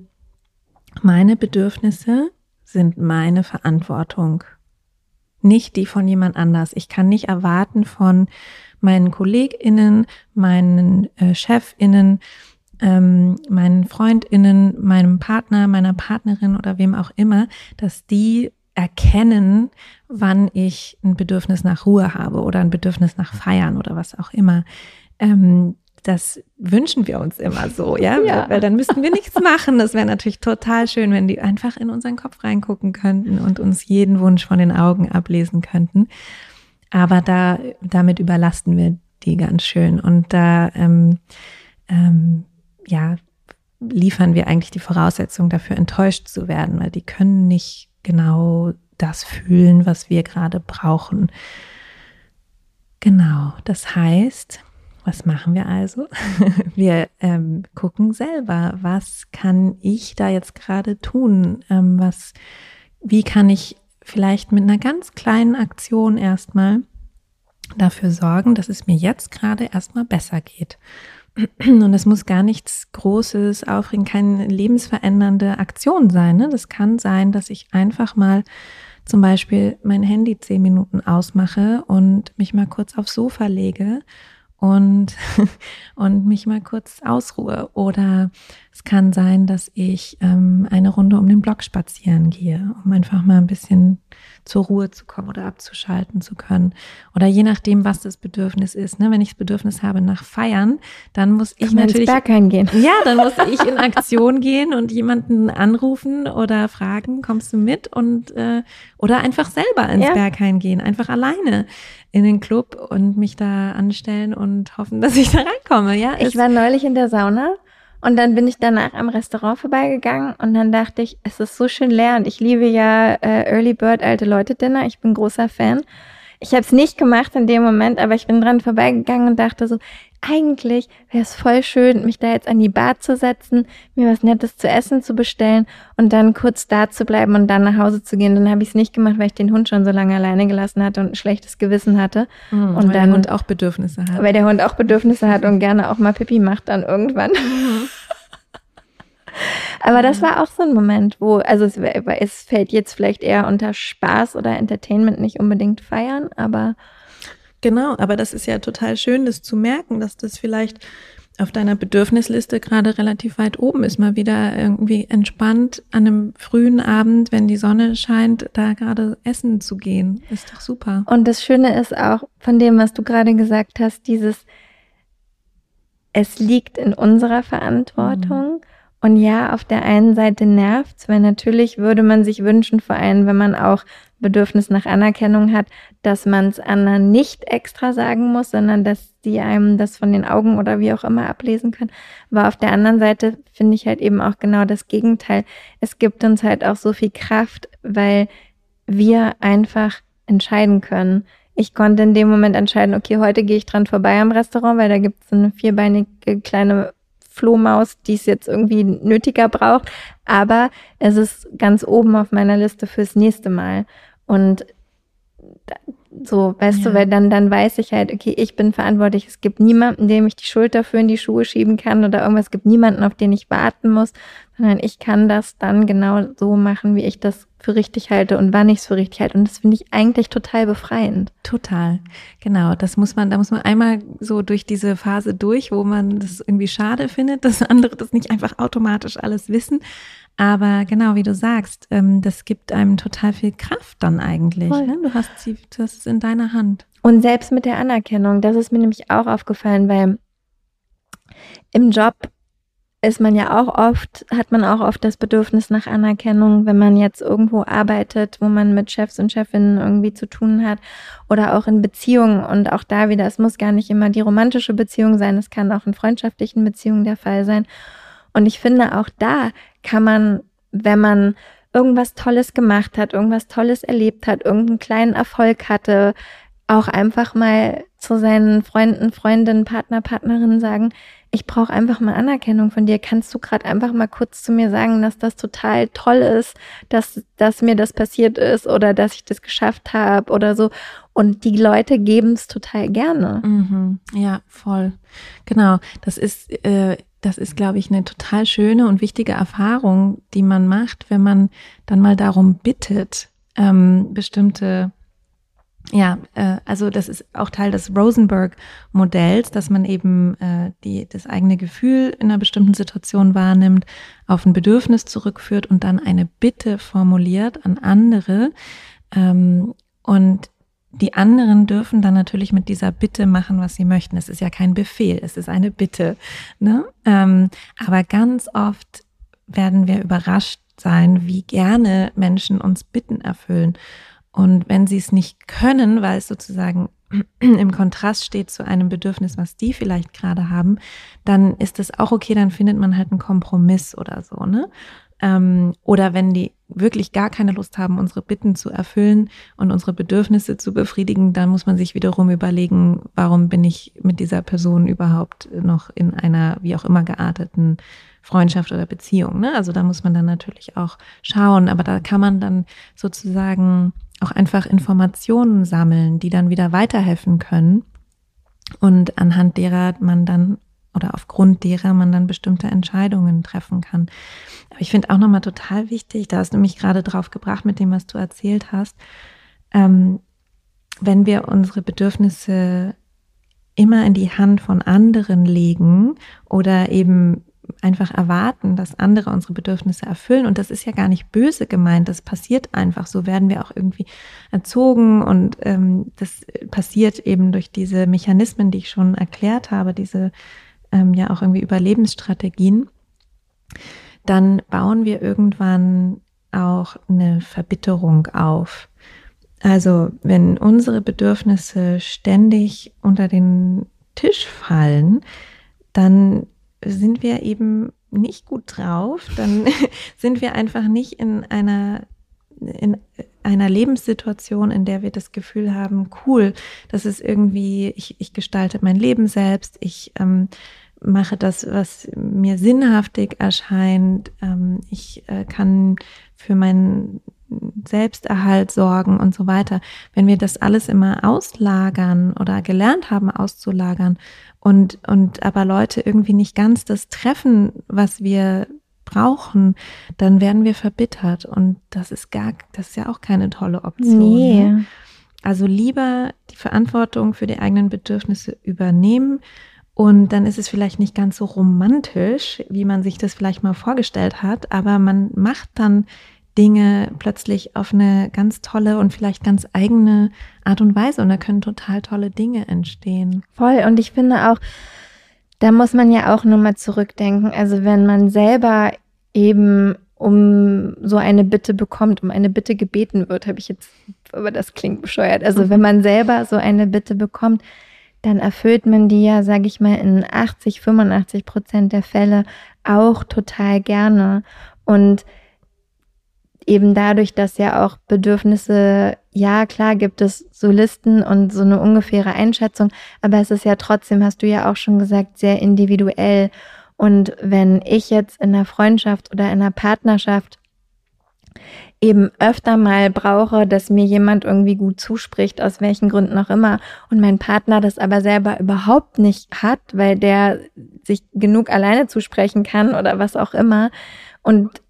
meine Bedürfnisse sind meine Verantwortung, nicht die von jemand anders. Ich kann nicht erwarten von meinen KollegInnen, meinen äh, ChefInnen, ähm, meinen FreundInnen, meinem Partner, meiner Partnerin oder wem auch immer, dass die erkennen, wann ich ein Bedürfnis nach Ruhe habe oder ein Bedürfnis nach Feiern oder was auch immer. Ähm, das wünschen wir uns immer so, ja? ja. Weil dann müssten wir nichts machen. Das wäre natürlich total schön, wenn die einfach in unseren Kopf reingucken könnten und uns jeden Wunsch von den Augen ablesen könnten. Aber da, damit überlasten wir die ganz schön. Und da, ähm, ähm, ja, liefern wir eigentlich die Voraussetzung dafür, enttäuscht zu werden, weil die können nicht genau das fühlen, was wir gerade brauchen. Genau, das heißt, was machen wir also? Wir ähm, gucken selber, was kann ich da jetzt gerade tun? Ähm, was, wie kann ich vielleicht mit einer ganz kleinen Aktion erstmal dafür sorgen, dass es mir jetzt gerade erstmal besser geht? Und es muss gar nichts Großes, aufregend, keine lebensverändernde Aktion sein. Ne? Das kann sein, dass ich einfach mal zum Beispiel mein Handy zehn Minuten ausmache und mich mal kurz aufs Sofa lege und, und mich mal kurz ausruhe. Oder es kann sein, dass ich ähm, eine Runde um den Block spazieren gehe, um einfach mal ein bisschen zur Ruhe zu kommen oder abzuschalten zu können. Oder je nachdem, was das Bedürfnis ist. Ne? Wenn ich das Bedürfnis habe nach Feiern, dann muss ich, ich natürlich ins gehen. Ja, dann muss ich in Aktion gehen und jemanden anrufen oder fragen, kommst du mit? Und äh, oder einfach selber ins ja. Berghain gehen, einfach alleine in den Club und mich da anstellen und hoffen, dass ich da reinkomme. Ja, ich war neulich in der Sauna und dann bin ich danach am Restaurant vorbeigegangen und dann dachte ich, es ist so schön leer und ich liebe ja äh, Early Bird Alte Leute Dinner. Ich bin großer Fan. Ich habe es nicht gemacht in dem Moment, aber ich bin dran vorbeigegangen und dachte so, eigentlich wäre es voll schön, mich da jetzt an die Bar zu setzen, mir was Nettes zu essen zu bestellen und dann kurz da zu bleiben und dann nach Hause zu gehen. Dann habe ich es nicht gemacht, weil ich den Hund schon so lange alleine gelassen hatte und ein schlechtes Gewissen hatte. Mhm, und weil dann, der Hund auch Bedürfnisse hat. Weil der Hund auch Bedürfnisse hat und gerne auch mal Pipi macht dann irgendwann. Mhm. Aber das war auch so ein Moment, wo, also es, es fällt jetzt vielleicht eher unter Spaß oder Entertainment, nicht unbedingt feiern, aber. Genau, aber das ist ja total schön, das zu merken, dass das vielleicht auf deiner Bedürfnisliste gerade relativ weit oben ist, mal wieder irgendwie entspannt an einem frühen Abend, wenn die Sonne scheint, da gerade essen zu gehen. Ist doch super. Und das Schöne ist auch von dem, was du gerade gesagt hast, dieses, es liegt in unserer Verantwortung. Mhm. Und ja, auf der einen Seite nervt's, weil natürlich würde man sich wünschen, vor allem wenn man auch Bedürfnis nach Anerkennung hat, dass man es anderen nicht extra sagen muss, sondern dass die einem das von den Augen oder wie auch immer ablesen können. Aber auf der anderen Seite finde ich halt eben auch genau das Gegenteil. Es gibt uns halt auch so viel Kraft, weil wir einfach entscheiden können. Ich konnte in dem Moment entscheiden, okay, heute gehe ich dran vorbei am Restaurant, weil da gibt es eine vierbeinige kleine Flohmaus, die es jetzt irgendwie nötiger braucht. Aber es ist ganz oben auf meiner Liste fürs nächste Mal. Und so, weißt ja. du, weil dann, dann weiß ich halt, okay, ich bin verantwortlich. Es gibt niemanden, dem ich die Schuld dafür in die Schuhe schieben kann oder irgendwas. Es gibt niemanden, auf den ich warten muss, sondern ich kann das dann genau so machen, wie ich das für richtig halte und wann ich es für richtig halte. Und das finde ich eigentlich total befreiend. Total. Genau. Das muss man, da muss man einmal so durch diese Phase durch, wo man das irgendwie schade findet, dass andere das nicht einfach automatisch alles wissen. Aber genau, wie du sagst, ähm, das gibt einem total viel Kraft dann eigentlich. Ne? Du hast sie, das ist in deiner Hand. Und selbst mit der Anerkennung, das ist mir nämlich auch aufgefallen, weil im Job ist man ja auch oft, hat man auch oft das Bedürfnis nach Anerkennung, wenn man jetzt irgendwo arbeitet, wo man mit Chefs und Chefinnen irgendwie zu tun hat oder auch in Beziehungen und auch da wieder, es muss gar nicht immer die romantische Beziehung sein, es kann auch in freundschaftlichen Beziehungen der Fall sein. Und ich finde, auch da kann man, wenn man irgendwas Tolles gemacht hat, irgendwas Tolles erlebt hat, irgendeinen kleinen Erfolg hatte, auch einfach mal zu seinen Freunden, Freundinnen, Partner, Partnerinnen sagen, ich brauche einfach mal Anerkennung von dir. Kannst du gerade einfach mal kurz zu mir sagen, dass das total toll ist, dass, dass mir das passiert ist oder dass ich das geschafft habe oder so. Und die Leute geben es total gerne. Mhm. Ja, voll. Genau. Das ist, äh, das ist, glaube ich, eine total schöne und wichtige Erfahrung, die man macht, wenn man dann mal darum bittet, ähm, bestimmte ja, äh, also das ist auch Teil des Rosenberg-Modells, dass man eben äh, die, das eigene Gefühl in einer bestimmten Situation wahrnimmt, auf ein Bedürfnis zurückführt und dann eine Bitte formuliert an andere. Ähm, und die anderen dürfen dann natürlich mit dieser Bitte machen, was sie möchten. Es ist ja kein Befehl, es ist eine Bitte. Ne? Ähm, aber ganz oft werden wir überrascht sein, wie gerne Menschen uns Bitten erfüllen. Und wenn sie es nicht können, weil es sozusagen im Kontrast steht zu einem Bedürfnis, was die vielleicht gerade haben, dann ist das auch okay, dann findet man halt einen Kompromiss oder so, ne? Ähm, oder wenn die wirklich gar keine Lust haben, unsere Bitten zu erfüllen und unsere Bedürfnisse zu befriedigen, dann muss man sich wiederum überlegen, warum bin ich mit dieser Person überhaupt noch in einer wie auch immer gearteten Freundschaft oder Beziehung. Ne? Also da muss man dann natürlich auch schauen, aber da kann man dann sozusagen auch einfach Informationen sammeln, die dann wieder weiterhelfen können und anhand derer man dann oder aufgrund derer man dann bestimmte Entscheidungen treffen kann. Aber ich finde auch nochmal total wichtig, da hast du mich gerade drauf gebracht mit dem, was du erzählt hast, ähm, wenn wir unsere Bedürfnisse immer in die Hand von anderen legen oder eben einfach erwarten, dass andere unsere Bedürfnisse erfüllen. Und das ist ja gar nicht böse gemeint. Das passiert einfach. So werden wir auch irgendwie erzogen. Und ähm, das passiert eben durch diese Mechanismen, die ich schon erklärt habe, diese ähm, ja auch irgendwie Überlebensstrategien. Dann bauen wir irgendwann auch eine Verbitterung auf. Also wenn unsere Bedürfnisse ständig unter den Tisch fallen, dann sind wir eben nicht gut drauf, dann sind wir einfach nicht in einer in einer Lebenssituation, in der wir das Gefühl haben, cool, das ist irgendwie, ich, ich gestalte mein Leben selbst, ich ähm, mache das, was mir sinnhaftig erscheint, ähm, ich äh, kann für meinen Selbsterhalt sorgen und so weiter. Wenn wir das alles immer auslagern oder gelernt haben auszulagern und, und aber Leute irgendwie nicht ganz das treffen, was wir brauchen, dann werden wir verbittert. Und das ist gar, das ist ja auch keine tolle Option. Nee. Ne? Also lieber die Verantwortung für die eigenen Bedürfnisse übernehmen. Und dann ist es vielleicht nicht ganz so romantisch, wie man sich das vielleicht mal vorgestellt hat, aber man macht dann Dinge plötzlich auf eine ganz tolle und vielleicht ganz eigene Art und Weise und da können total tolle Dinge entstehen. Voll und ich finde auch, da muss man ja auch nur mal zurückdenken. Also wenn man selber eben um so eine Bitte bekommt, um eine Bitte gebeten wird, habe ich jetzt, aber das klingt bescheuert. Also wenn man selber so eine Bitte bekommt, dann erfüllt man die ja, sage ich mal, in 80, 85 Prozent der Fälle auch total gerne. Und eben dadurch, dass ja auch Bedürfnisse, ja klar gibt es so Listen und so eine ungefähre Einschätzung, aber es ist ja trotzdem, hast du ja auch schon gesagt, sehr individuell. Und wenn ich jetzt in einer Freundschaft oder in einer Partnerschaft eben öfter mal brauche, dass mir jemand irgendwie gut zuspricht, aus welchen Gründen auch immer, und mein Partner das aber selber überhaupt nicht hat, weil der sich genug alleine zusprechen kann oder was auch immer, und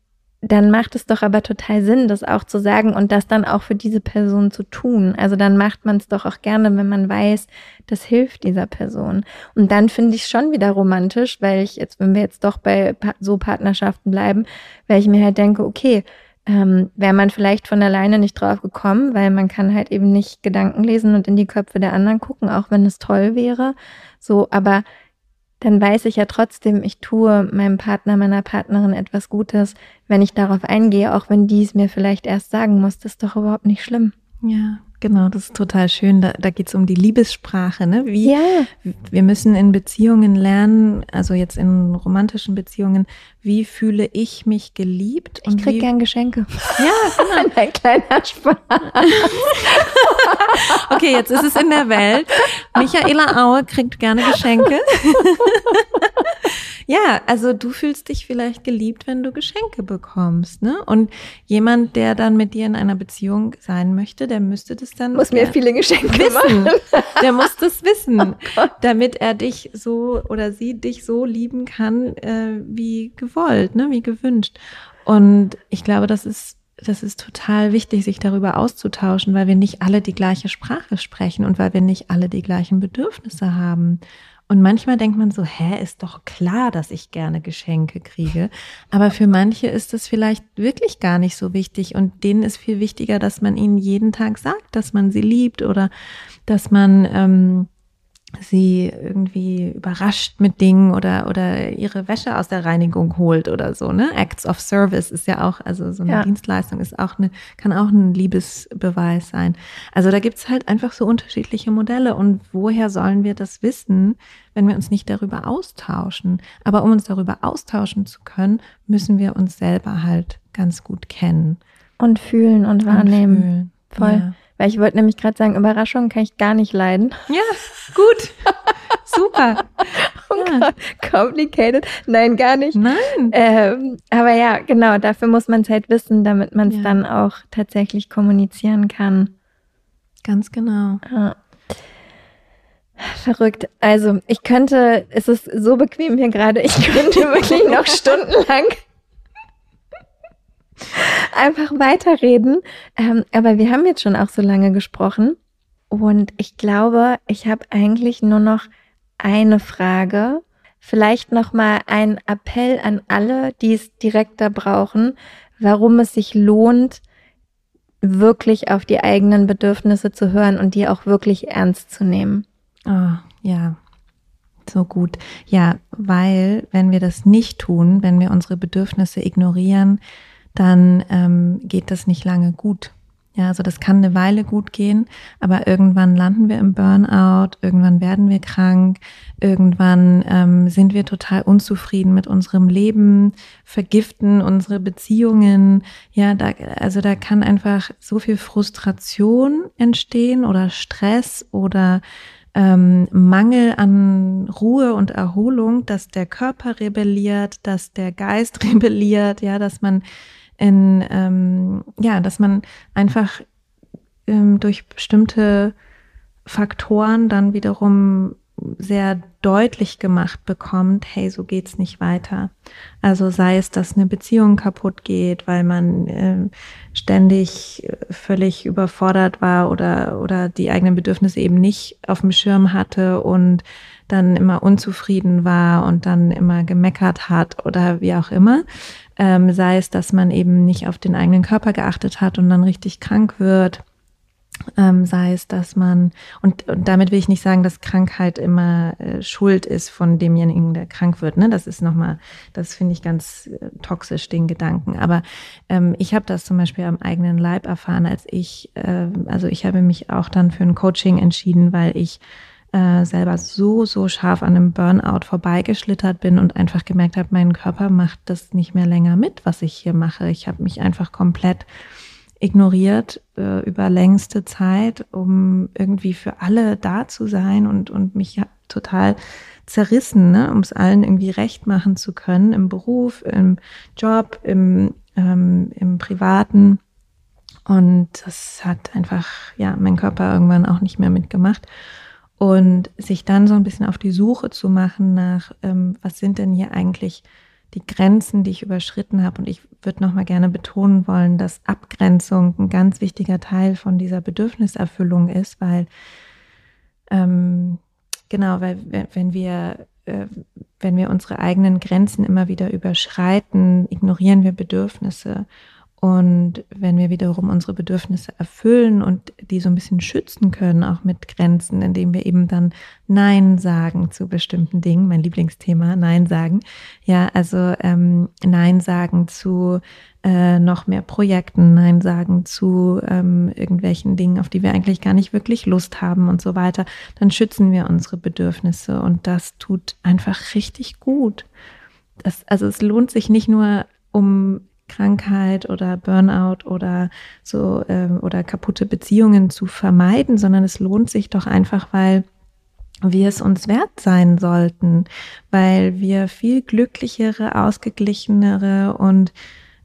dann macht es doch aber total Sinn, das auch zu sagen und das dann auch für diese Person zu tun. Also dann macht man es doch auch gerne, wenn man weiß, das hilft dieser Person. Und dann finde ich es schon wieder romantisch, weil ich jetzt, wenn wir jetzt doch bei so Partnerschaften bleiben, weil ich mir halt denke, okay, ähm, wäre man vielleicht von alleine nicht drauf gekommen, weil man kann halt eben nicht Gedanken lesen und in die Köpfe der anderen gucken, auch wenn es toll wäre. So, aber dann weiß ich ja trotzdem, ich tue meinem Partner, meiner Partnerin etwas Gutes, wenn ich darauf eingehe, auch wenn die es mir vielleicht erst sagen muss. Das ist doch überhaupt nicht schlimm. Ja, Genau, das ist total schön. Da, da geht es um die Liebessprache. Ne? Wie, ja. Wir müssen in Beziehungen lernen, also jetzt in romantischen Beziehungen, wie fühle ich mich geliebt? Ich krieg gern Geschenke. Ja, genau. Ein kleiner Spaß. okay, jetzt ist es in der Welt. Michaela Aue kriegt gerne Geschenke. ja, also du fühlst dich vielleicht geliebt, wenn du Geschenke bekommst. Ne? Und jemand, der dann mit dir in einer Beziehung sein möchte, der müsste das dann. Muss mir viele Geschenke wissen. machen. Der muss das wissen, oh damit er dich so oder sie dich so lieben kann, äh, wie gewollt, ne? wie gewünscht. Und ich glaube, das ist das ist total wichtig, sich darüber auszutauschen, weil wir nicht alle die gleiche Sprache sprechen und weil wir nicht alle die gleichen Bedürfnisse haben. Und manchmal denkt man so, hä, ist doch klar, dass ich gerne Geschenke kriege. Aber für manche ist das vielleicht wirklich gar nicht so wichtig. Und denen ist viel wichtiger, dass man ihnen jeden Tag sagt, dass man sie liebt oder dass man ähm, sie irgendwie überrascht mit Dingen oder, oder ihre Wäsche aus der Reinigung holt oder so, ne? Acts of Service ist ja auch, also so eine ja. Dienstleistung ist auch eine, kann auch ein Liebesbeweis sein. Also da gibt's halt einfach so unterschiedliche Modelle und woher sollen wir das wissen, wenn wir uns nicht darüber austauschen? Aber um uns darüber austauschen zu können, müssen wir uns selber halt ganz gut kennen. Und fühlen und wahrnehmen. Und fühlen. Voll. Ja. Weil ich wollte nämlich gerade sagen, Überraschungen kann ich gar nicht leiden. Ja, gut. Super. oh ja. complicated. Nein, gar nicht. Nein. Ähm, aber ja, genau, dafür muss man es halt wissen, damit man es ja. dann auch tatsächlich kommunizieren kann. Ganz genau. Ja. Verrückt. Also, ich könnte, es ist so bequem hier gerade, ich könnte wirklich noch stundenlang einfach weiterreden. Ähm, aber wir haben jetzt schon auch so lange gesprochen. Und ich glaube, ich habe eigentlich nur noch eine Frage. Vielleicht noch mal ein Appell an alle, die es direkter brauchen, warum es sich lohnt, wirklich auf die eigenen Bedürfnisse zu hören und die auch wirklich ernst zu nehmen. Oh, ja, so gut. Ja, weil wenn wir das nicht tun, wenn wir unsere Bedürfnisse ignorieren, dann ähm, geht das nicht lange gut. Ja, also das kann eine Weile gut gehen, aber irgendwann landen wir im Burnout, irgendwann werden wir krank, irgendwann ähm, sind wir total unzufrieden mit unserem Leben, vergiften unsere Beziehungen. Ja, da, also da kann einfach so viel Frustration entstehen oder Stress oder ähm, Mangel an Ruhe und Erholung, dass der Körper rebelliert, dass der Geist rebelliert, ja, dass man in, ähm, ja, dass man einfach ähm, durch bestimmte Faktoren dann wiederum sehr deutlich gemacht bekommt, hey, so geht's nicht weiter. Also sei es, dass eine Beziehung kaputt geht, weil man äh, ständig völlig überfordert war oder oder die eigenen Bedürfnisse eben nicht auf dem Schirm hatte und dann immer unzufrieden war und dann immer gemeckert hat oder wie auch immer ähm, sei es, dass man eben nicht auf den eigenen Körper geachtet hat und dann richtig krank wird, ähm, sei es, dass man, und, und damit will ich nicht sagen, dass Krankheit immer äh, Schuld ist von demjenigen, der krank wird. Ne? Das ist nochmal, das finde ich ganz äh, toxisch, den Gedanken. Aber ähm, ich habe das zum Beispiel am eigenen Leib erfahren, als ich, äh, also ich habe mich auch dann für ein Coaching entschieden, weil ich äh, selber so, so scharf an einem Burnout vorbeigeschlittert bin und einfach gemerkt habe, mein Körper macht das nicht mehr länger mit, was ich hier mache. Ich habe mich einfach komplett ignoriert äh, über längste Zeit, um irgendwie für alle da zu sein und, und mich total zerrissen, ne, um es allen irgendwie recht machen zu können, im Beruf, im Job, im, ähm, im Privaten. Und das hat einfach, ja, mein Körper irgendwann auch nicht mehr mitgemacht und sich dann so ein bisschen auf die Suche zu machen nach, ähm, was sind denn hier eigentlich die Grenzen, die ich überschritten habe. Und ich würde nochmal gerne betonen wollen, dass Abgrenzung ein ganz wichtiger Teil von dieser Bedürfniserfüllung ist, weil ähm, genau, weil wenn wir äh, wenn wir unsere eigenen Grenzen immer wieder überschreiten, ignorieren wir Bedürfnisse. Und wenn wir wiederum unsere Bedürfnisse erfüllen und die so ein bisschen schützen können, auch mit Grenzen, indem wir eben dann Nein sagen zu bestimmten Dingen, mein Lieblingsthema, Nein sagen. Ja, also ähm, Nein sagen zu äh, noch mehr Projekten, Nein sagen zu ähm, irgendwelchen Dingen, auf die wir eigentlich gar nicht wirklich Lust haben und so weiter, dann schützen wir unsere Bedürfnisse und das tut einfach richtig gut. Das, also es lohnt sich nicht nur um Krankheit oder Burnout oder so ähm, oder kaputte Beziehungen zu vermeiden, sondern es lohnt sich doch einfach, weil wir es uns wert sein sollten, weil wir viel glücklichere, ausgeglichenere und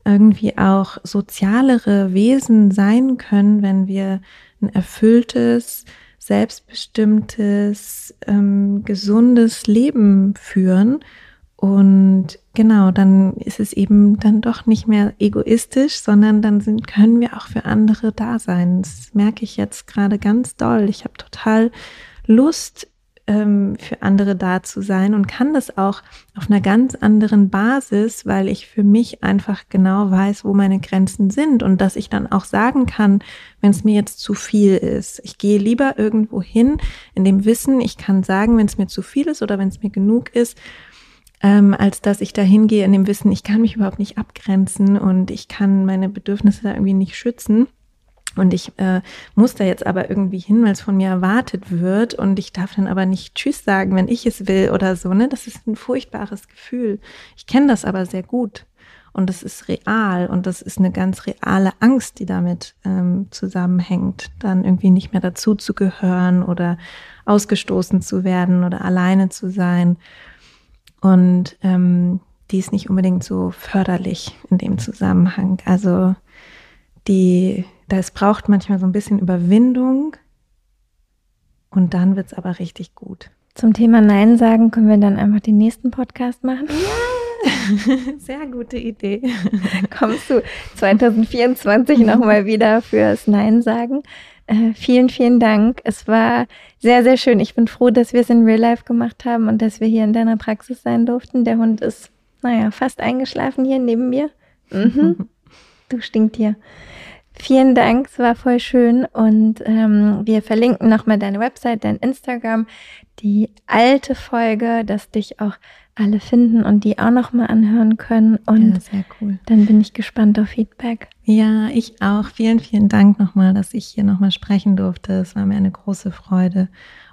irgendwie auch sozialere Wesen sein können, wenn wir ein erfülltes, selbstbestimmtes, ähm, gesundes Leben führen und genau, dann ist es eben dann doch nicht mehr egoistisch, sondern dann sind, können wir auch für andere da sein. Das merke ich jetzt gerade ganz doll. Ich habe total Lust, ähm, für andere da zu sein und kann das auch auf einer ganz anderen Basis, weil ich für mich einfach genau weiß, wo meine Grenzen sind und dass ich dann auch sagen kann, wenn es mir jetzt zu viel ist. Ich gehe lieber irgendwo hin in dem Wissen, ich kann sagen, wenn es mir zu viel ist oder wenn es mir genug ist ähm, als dass ich da hingehe in dem Wissen, ich kann mich überhaupt nicht abgrenzen und ich kann meine Bedürfnisse da irgendwie nicht schützen. Und ich äh, muss da jetzt aber irgendwie hin, weil es von mir erwartet wird. Und ich darf dann aber nicht Tschüss sagen, wenn ich es will oder so. Ne? Das ist ein furchtbares Gefühl. Ich kenne das aber sehr gut. Und das ist real. Und das ist eine ganz reale Angst, die damit ähm, zusammenhängt, dann irgendwie nicht mehr dazu zu gehören oder ausgestoßen zu werden oder alleine zu sein. Und ähm, die ist nicht unbedingt so förderlich in dem Zusammenhang. Also die, das braucht manchmal so ein bisschen Überwindung und dann wird es aber richtig gut. Zum Thema Nein sagen können wir dann einfach den nächsten Podcast machen. Ja, sehr gute Idee. Kommst du 2024 nochmal wieder fürs Nein sagen? Äh, vielen, vielen Dank. Es war sehr, sehr schön. Ich bin froh, dass wir es in Real Life gemacht haben und dass wir hier in deiner Praxis sein durften. Der Hund ist, naja, fast eingeschlafen hier neben mir. Mhm. du stinkt hier. Vielen Dank, es war voll schön und ähm, wir verlinken nochmal deine Website, dein Instagram, die alte Folge, dass dich auch alle finden und die auch nochmal anhören können. Und ja, sehr cool. Dann bin ich gespannt auf Feedback. Ja, ich auch. Vielen, vielen Dank nochmal, dass ich hier nochmal sprechen durfte. Es war mir eine große Freude.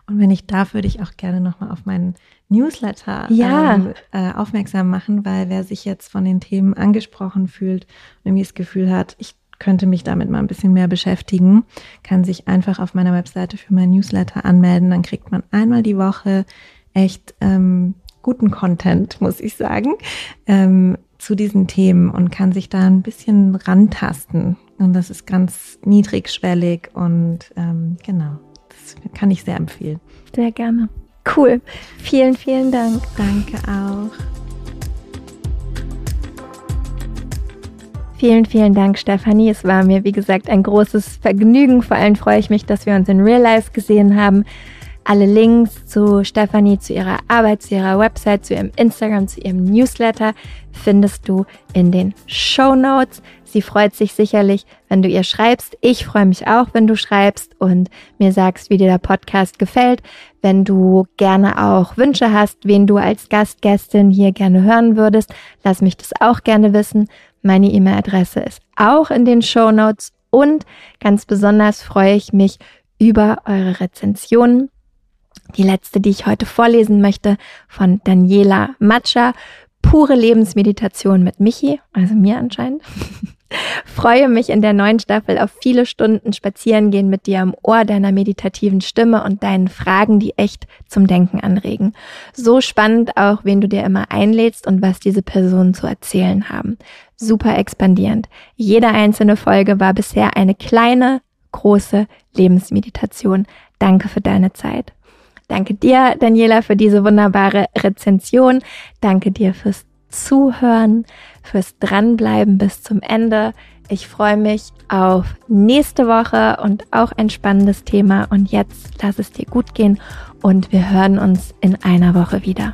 Und wenn ich darf, würde ich auch gerne nochmal auf meinen Newsletter ja. ähm, äh, aufmerksam machen, weil wer sich jetzt von den Themen angesprochen fühlt und irgendwie das Gefühl hat, ich könnte mich damit mal ein bisschen mehr beschäftigen, kann sich einfach auf meiner Webseite für meinen Newsletter anmelden. Dann kriegt man einmal die Woche echt ähm, guten Content, muss ich sagen, ähm, zu diesen Themen und kann sich da ein bisschen rantasten. Und das ist ganz niedrigschwellig und ähm, genau, das kann ich sehr empfehlen. Sehr gerne. Cool. Vielen, vielen Dank. Danke auch. Vielen, vielen Dank, Stefanie. Es war mir, wie gesagt, ein großes Vergnügen. Vor allem freue ich mich, dass wir uns in Real Life gesehen haben. Alle Links zu Stefanie, zu ihrer Arbeit, zu ihrer Website, zu ihrem Instagram, zu ihrem Newsletter findest du in den Show Notes. Sie freut sich sicherlich, wenn du ihr schreibst. Ich freue mich auch, wenn du schreibst und mir sagst, wie dir der Podcast gefällt. Wenn du gerne auch Wünsche hast, wen du als Gastgästin hier gerne hören würdest, lass mich das auch gerne wissen. Meine E-Mail-Adresse ist auch in den Show Notes und ganz besonders freue ich mich über eure Rezensionen die letzte, die ich heute vorlesen möchte, von Daniela Matscha. Pure Lebensmeditation mit Michi, also mir anscheinend. Freue mich in der neuen Staffel auf viele Stunden Spazierengehen mit dir am Ohr deiner meditativen Stimme und deinen Fragen, die echt zum Denken anregen. So spannend auch, wen du dir immer einlädst und was diese Personen zu erzählen haben. Super expandierend. Jede einzelne Folge war bisher eine kleine, große Lebensmeditation. Danke für deine Zeit. Danke dir, Daniela, für diese wunderbare Rezension. Danke dir fürs Zuhören, fürs Dranbleiben bis zum Ende. Ich freue mich auf nächste Woche und auch ein spannendes Thema. Und jetzt lass es dir gut gehen und wir hören uns in einer Woche wieder.